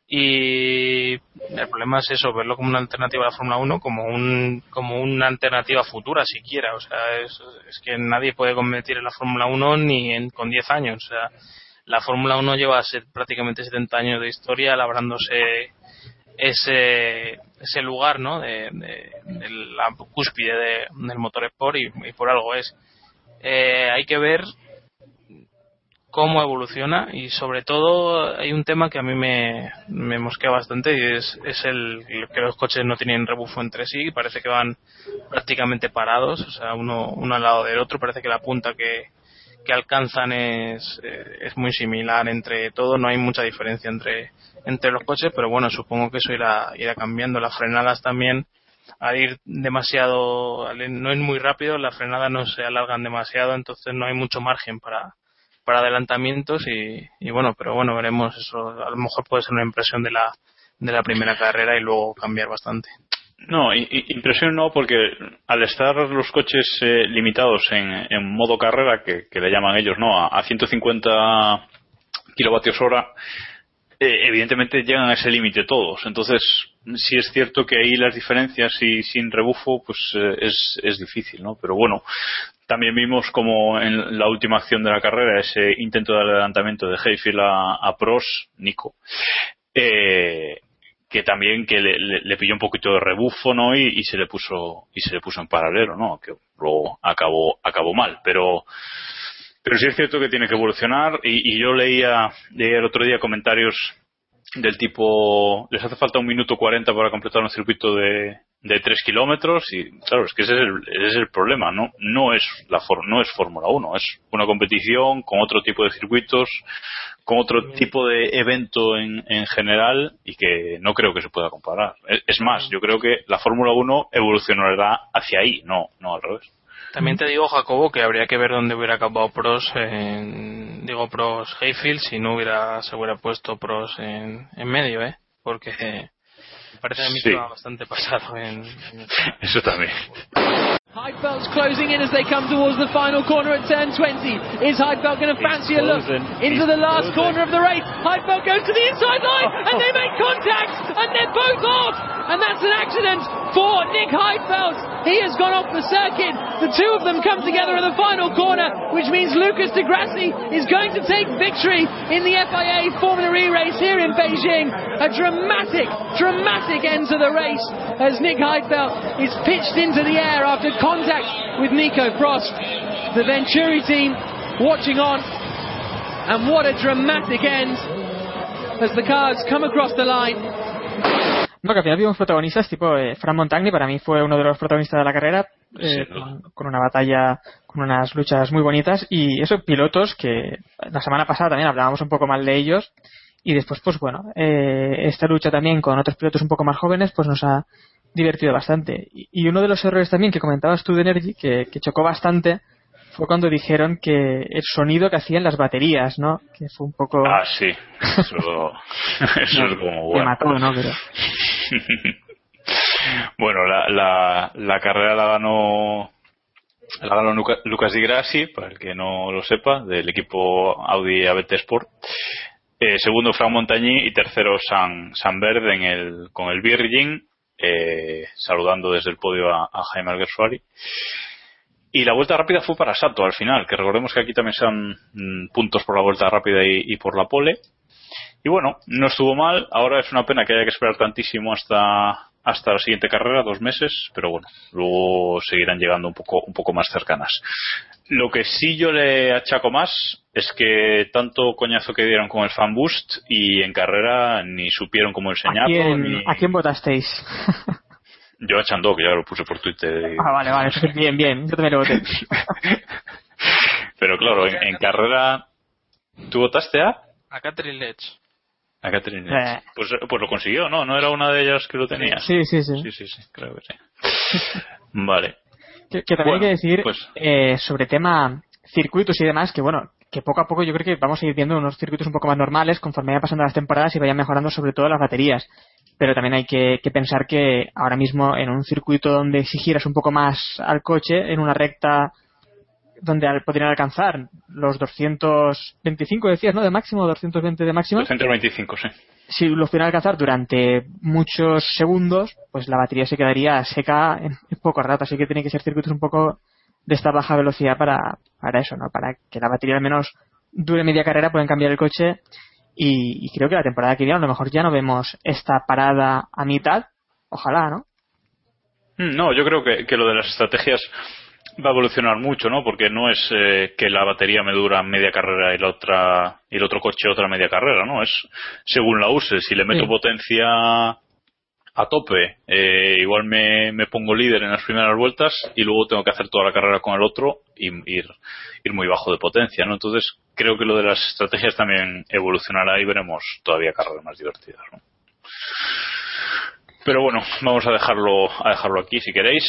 Y el problema es eso, verlo como una alternativa a la Fórmula 1, como un como una alternativa futura siquiera. O sea, es, que nadie puede competir en la Fórmula 1 ni en, con 10 años. O sea, la Fórmula 1 lleva se- prácticamente 70 años de historia labrándose ese, ese lugar ¿no? de, la cúspide de- del motor sport y, y por algo es. Eh, hay que ver cómo evoluciona y sobre todo hay un tema que a mí me, mosquea bastante y es, es el que los coches no tienen rebufo entre sí, parece que van prácticamente parados, o sea, uno, uno al lado del otro, parece que la punta que, que alcanzan es, eh, es muy similar entre todo, no hay mucha diferencia entre, entre los coches, pero bueno, supongo que eso irá, irá cambiando. Las frenadas también, al ir demasiado, no es muy rápido, las frenadas no se alargan demasiado, entonces no hay mucho margen para, para adelantamientos y, bueno, pero bueno, veremos eso. A lo mejor puede ser una impresión de la, de la primera carrera y luego cambiar bastante.
No, impresión no, porque al estar los coches eh, limitados en, en modo carrera, que, que le llaman ellos, ¿no? A, a 150 kilovatios hora, eh, evidentemente llegan a ese límite todos. Entonces, sí es cierto que ahí las diferencias y sin rebufo, pues eh, es, es difícil, ¿no? Pero bueno, también vimos como en la última acción de la carrera ese intento de adelantamiento de Hayfield a, a Prost, Nico, eh, que también que le, le- pilló un poquito de rebufo, ¿no? Y, y se le puso y se le puso en paralelo, ¿no? Que luego acabó acabó mal, pero pero sí es cierto que tiene que evolucionar y, y yo leía, leía el otro día comentarios del tipo les hace falta un minuto 40 para completar un circuito de, de 3 kilómetros y claro es que ese es el, ese es el problema no no es la for- no es Fórmula 1 es una competición con otro tipo de circuitos con otro tipo de evento en, en general y que no creo que se pueda comparar. Es, es más yo creo que la Fórmula 1 evolucionará hacia ahí no no al revés
También te digo, Jacobo, que habría que ver dónde hubiera acabado Pros, en, digo Pros Hayfield, si no hubiera, se hubiera puesto Pros en, en medio, ¿eh? Porque eh, parece a mí
Sí.
que va bastante pasado en, en *laughs*
Eso también.
Heidfeld's closing in as they come towards the final corner at turn 20. Is Heidfeld going to fancy a look into the last corner of the race? Heidfeld goes to the inside line and they make contact and they're both off. And that's an accident for Nick Heidfeld. He has gone off the circuit. The two of them come together in the final corner, which means Lucas de Grassi is going to take victory in the FIA Formula E race here in Beijing. A dramatic, dramatic end to the race as Nick Heidfeld is pitched into the air after contact with Nico Frost. The Venturi team watching on, and what a dramatic end as the cars come across the line.
No, que al final vimos protagonistas tipo eh, Fran Montagni, para mí fue uno de los protagonistas de la carrera, eh, con, con una batalla, con unas luchas muy bonitas. Y eso, pilotos que la semana pasada también hablábamos un poco mal de ellos. Y después, pues bueno, eh, esta lucha también con otros pilotos un poco más jóvenes, pues nos ha divertido bastante. Y, y uno de los errores también que comentabas tú de Energy, que, que chocó bastante, fue cuando dijeron que el sonido que hacían las baterías, ¿no? Que fue un poco...
Ah, sí. Eso, *laughs* eso es como bueno.
mató, ¿no? Pero... *laughs*
bueno, la, la, la carrera la ganó la ganó Luca- Lucas Di Grassi, para el que no lo sepa, del equipo Audi ABT Sport. Eh, segundo Frank Montagny y tercero San, San Verde en el, con el Virgin, eh, saludando desde el podio a, a Jaime Alguersuari. Y la vuelta rápida fue para Sato al final, que recordemos que aquí también se dan mm, puntos por la vuelta rápida y, y por la pole. Y bueno, no estuvo mal. Ahora es una pena que haya que esperar tantísimo hasta, hasta la siguiente carrera, dos meses, pero bueno, luego seguirán llegando un poco, un poco más cercanas. Lo que sí yo le achaco más es que tanto coñazo que dieron con el fan boost y en carrera ni supieron cómo
¿A
enseñarlo.
quién,
Ni...
¿A quién votasteis? *laughs*
Yo a Chandó, que ya lo puse por Twitter. y-
Ah, vale, vale, *laughs* bien, bien. Yo también lo voté. *laughs*
Pero claro, en, en carrera. ¿Tú votaste a?
A Catherine Lech.
A Catherine.
Eh.
Pues, pues lo consiguió, ¿no? ¿No era una de ellas que lo tenía?
Sí, sí, sí.
Sí, sí, sí, creo que sí. *laughs* Vale.
Que, que también
Bueno,
hay que decir
pues-
eh, sobre tema circuitos y demás, que bueno, que poco a poco yo creo que vamos a ir viendo unos circuitos un poco más normales conforme vayan pasando las temporadas y vayan mejorando sobre todo las baterías. Pero también hay que, que pensar que ahora mismo en un circuito donde exigieras un poco más al coche, en una recta donde al- podrían alcanzar los 225 decías, ¿no? De máximo, 220 de máximo.
225, sí.
si lo pudieran alcanzar durante muchos segundos, pues la batería se quedaría seca en, poco rato. Así que tiene que ser circuitos un poco de esta baja velocidad para, para eso, ¿no? Para que la batería al menos dure media carrera, pueden cambiar el coche. Y, y creo que la temporada que viene a lo mejor ya no vemos esta parada a mitad. Ojalá, ¿no?
Mm, No, yo creo que, que lo de las estrategias va a evolucionar mucho, ¿no? Porque no es eh, que la batería me dura media carrera y la otra y el otro coche otra media carrera, ¿no? Es según la use. Si le meto
Sí.
potencia a tope, eh, igual me, me pongo líder en las primeras vueltas y luego tengo que hacer toda la carrera con el otro y ir, ir muy bajo de potencia, ¿no? Entonces creo que lo de las estrategias también evolucionará y veremos todavía carreras más divertidas. Pero bueno, vamos a dejarlo, a dejarlo aquí si queréis.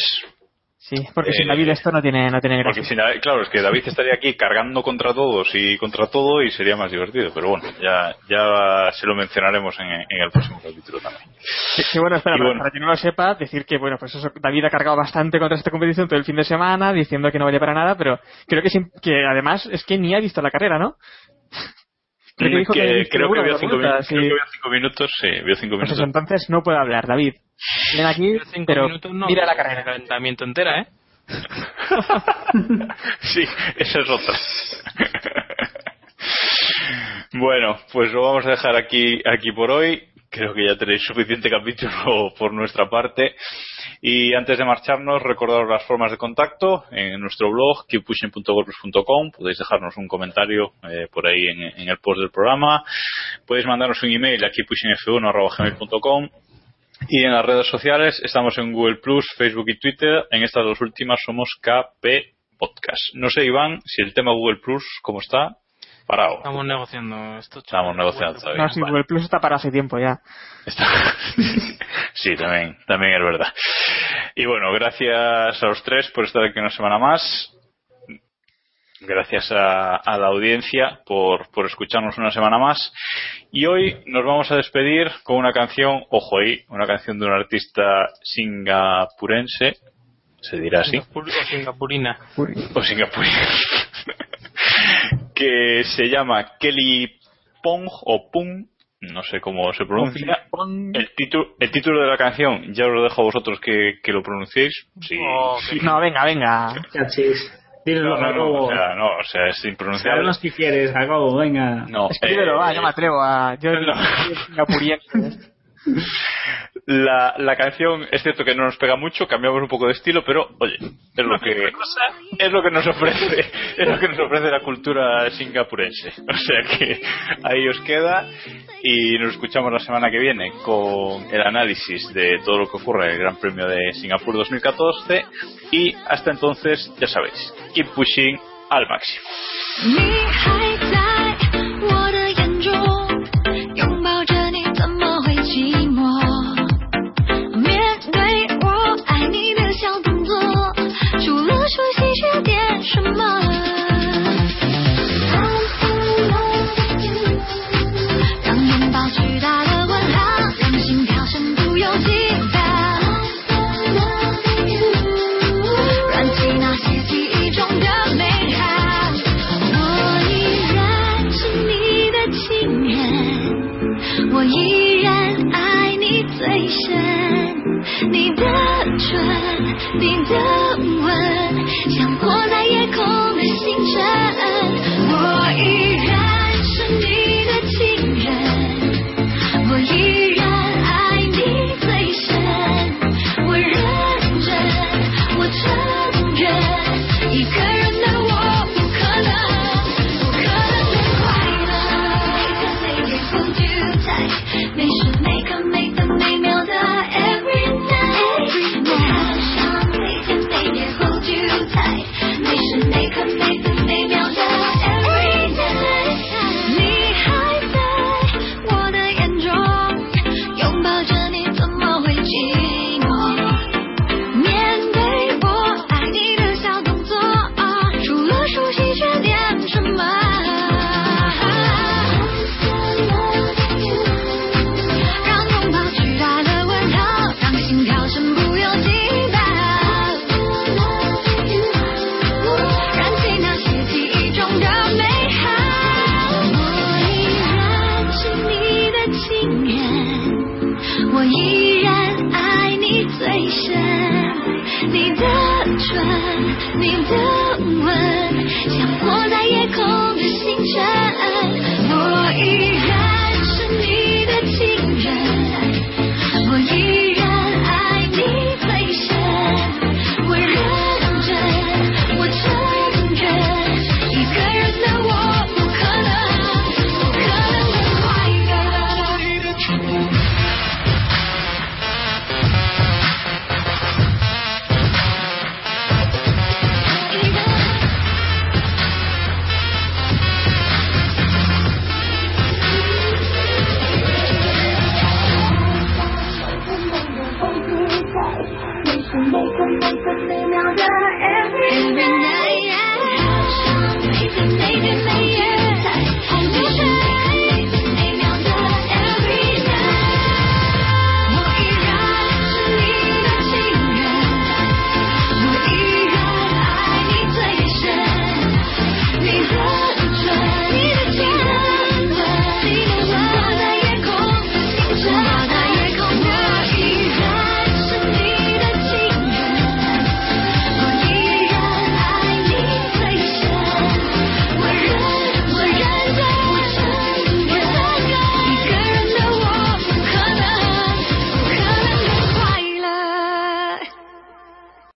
Sí, porque
Eh,
sin David esto no tiene, no tiene gracia.
Porque si David- claro, es que David estaría aquí cargando contra todos y contra todo y sería más divertido. Pero bueno, ya, ya se lo mencionaremos en, en el próximo capítulo también.
Que, que bueno, espera, para,
bueno.
para quien no lo sepa, decir que, bueno, pues eso, David ha cargado bastante contra esta competición todo el fin de semana, diciendo que no vale para nada, pero creo que, que además es que ni ha visto la carrera, ¿no? Creo que dijo que
creo que
de
vio cinco,
vueltas,
minutos, creo
sí.
que vio cinco minutos, sí, vio cinco
Pues
minutos.
entonces no puede hablar, David. Ven aquí,
Cinco
pero
minutos no,
mira la
el
carrera.
calentamiento entera, ¿eh? *laughs*
sí, esa es otra. *laughs* bueno, pues lo vamos a dejar aquí, aquí por hoy. Creo que ya tenéis suficiente capítulo *laughs* por nuestra parte. Y antes de marcharnos, recordaros las formas de contacto en nuestro blog, keeppushing.wordpress.com. Podéis dejarnos un comentario eh, por ahí en, el post del programa. Podéis mandarnos un email a keeppushingf1.gmail.com. Y en las redes sociales estamos en Google Plus, Facebook y Twitter. En estas dos últimas somos KP Podcast. No sé, Iván, si el tema Google Plus, ¿cómo está? Parado.
Estamos negociando esto.
Estamos negociando todavía.
No, sí, Google Plus está para hace tiempo ya.
Está- *laughs* sí, también, también es verdad. Y bueno, gracias a los tres por estar aquí una semana más. Gracias a, a la audiencia por, por escucharnos una semana más. Y hoy nos vamos a despedir con una canción, ojo ahí, una canción de un artista singapurense, se dirá así,
Singapur- o singapurina.
o singapurina, *laughs* que se llama Kelly Pong o Pung, no sé cómo se pronuncia. El, título el título de la canción ya os lo dejo a vosotros que, que lo pronunciéis. Sí.
No, venga, venga.
Dímelo,
No, no, no, o sea, no, o sea, es impronunciable.
Háblanos que quieres, Jacobo, venga.
No,
Escríbelo,
eh,
va, yo me atrevo a. Yo *laughs* singapuriense. *laughs*
La, la canción es cierto que no nos pega mucho, cambiamos un poco de estilo, pero oye, es lo que es lo que nos ofrece, *laughs* es lo que nos ofrece la cultura singapurense. *laughs* O sea que ahí os queda y nos escuchamos la semana que viene con el análisis de todo lo que ocurre en el Gran Premio de Singapur 2014 y hasta entonces ya sabéis, keep pushing al máximo.
你的唇，你的吻，像挂在夜空的星辰。我依然是你的情